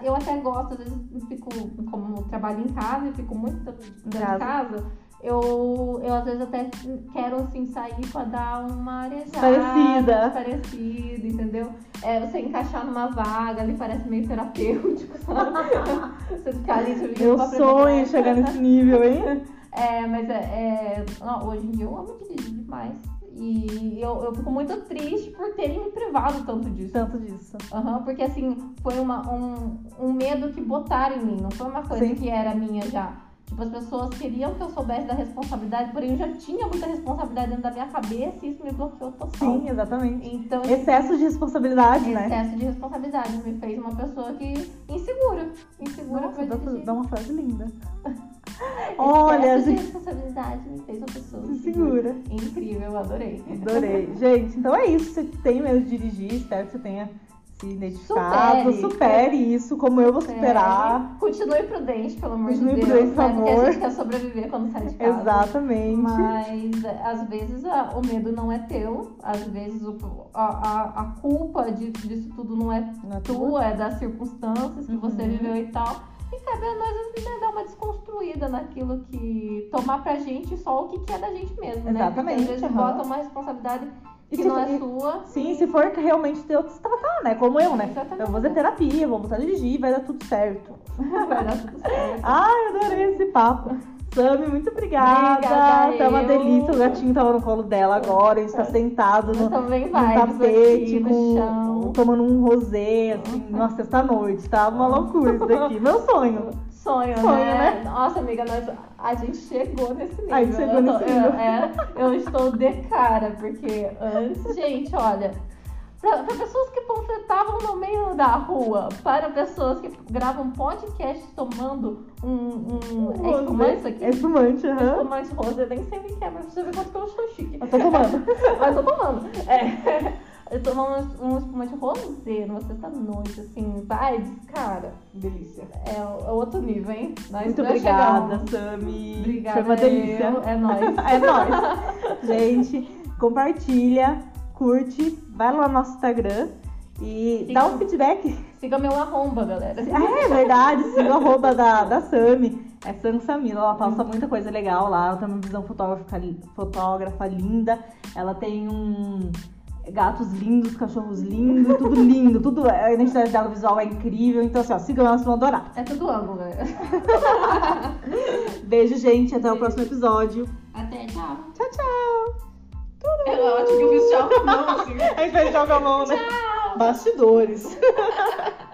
Eu até gosto, às vezes eu fico, como trabalho em casa e fico muito tempo dentro de Casa. Eu, eu às vezes até quero assim sair pra dar uma arejada. Parecida. Parecida, entendeu? É, você encaixar numa vaga ali parece meio terapêutico, sabe? você ficar ali subindo Meu sonho é chegar nesse nível, hein? é, mas é, é- não, hoje em dia eu amo dirigir demais. E eu, eu fico muito triste por terem me privado tanto disso. Tanto disso. Aham, porque assim, foi uma, um, um medo que botaram em mim, não foi uma coisa Sim. que era minha já. Tipo, as pessoas queriam que eu soubesse da responsabilidade, porém eu já tinha muita responsabilidade dentro da minha cabeça e isso me bloqueou total. Sim, exatamente. Então, Excesso de responsabilidade, né? excesso de responsabilidade me fez uma pessoa que insegura. Insegura Nossa, dá, dá uma frase linda. Olha, Excesso de gente. responsabilidade me fez uma pessoa Se segura. Incrível, adorei. Adorei. Gente, então é isso. Você tem medo de dirigir, espero que você tenha se identificado. Supere. Supere, isso, como eu vou superar. Continue prudente, pelo amor Continue de Deus. prudente, por né? Porque a favor. gente quer sobreviver quando sai de casa. Exatamente. Mas às vezes a- o medo não é teu, às vezes o- a, a, a culpa de- disso tudo não é é tua? tua, é das circunstâncias que você Uhum. viveu e tal. E cabe a nós né, dar uma desconstruída naquilo que. tomar pra gente só o que, que é da gente mesmo, né? Porque Exatamente, às vezes aham. bota uma responsabilidade E se não for- é sua. Sim, se for realmente ter outro tratar, né? Como eu, né? Exatamente. Eu vou fazer terapia, vou voltar a dirigir, vai dar tudo certo. Vai dar tudo certo. Ai, adorei esse papo. Sami, muito obrigada. Obrigada, tá uma eu. delícia. O gatinho tava no colo dela agora. A gente tá sentado no, no tapete, aqui no com- chão. tomando um rosé, assim, numa sexta-noite. Tá uma loucura isso daqui. Meu sonho. Sonho, Sonho, né? né? Nossa, amiga, nós, a gente chegou nesse nível. A gente chegou eu, nesse eu- nível. é, eu estou de cara, porque antes, gente, olha, para pessoas que panfletavam no meio da rua, para pessoas que gravam podcast tomando um. um é espumante isso aqui? É espumante, aham. Espumante rosa, eu nem sei o que é, mas você vê quanto que eu sou chique. Eu tô tomando. Mas tô tomando. É. Eu tomando um espumante rosé numa sexta-noite, assim, vibes, cara. Delícia. É o- é outro nível, hein? Nós Muito obrigada, chegamos. Sami. Obrigada. Foi uma delícia. eu. É nóis. É nóis. Gente, compartilha, curte, vai lá no nosso Instagram e Sim. dá um feedback. Siga meu arromba, galera. Ah, é verdade, siga o arroba da, da Sami. É Sam Samila, ela posta muita coisa legal lá. Ela tem uma visão fotógrafa, fotógrafa linda. Ela tem um gatos lindos, cachorros lindos, tudo lindo, tudo. A identidade dela visual é incrível. Então, assim, ó, sigam ela, vocês vão adorar. É tudo galera. Beijo, gente. Até o Beijo. próximo episódio. Até, tchau. Tchau, tchau. É ótimo que eu fiz tchau com a mão, assim. A gente vai jogar a mão, né? Bastidores.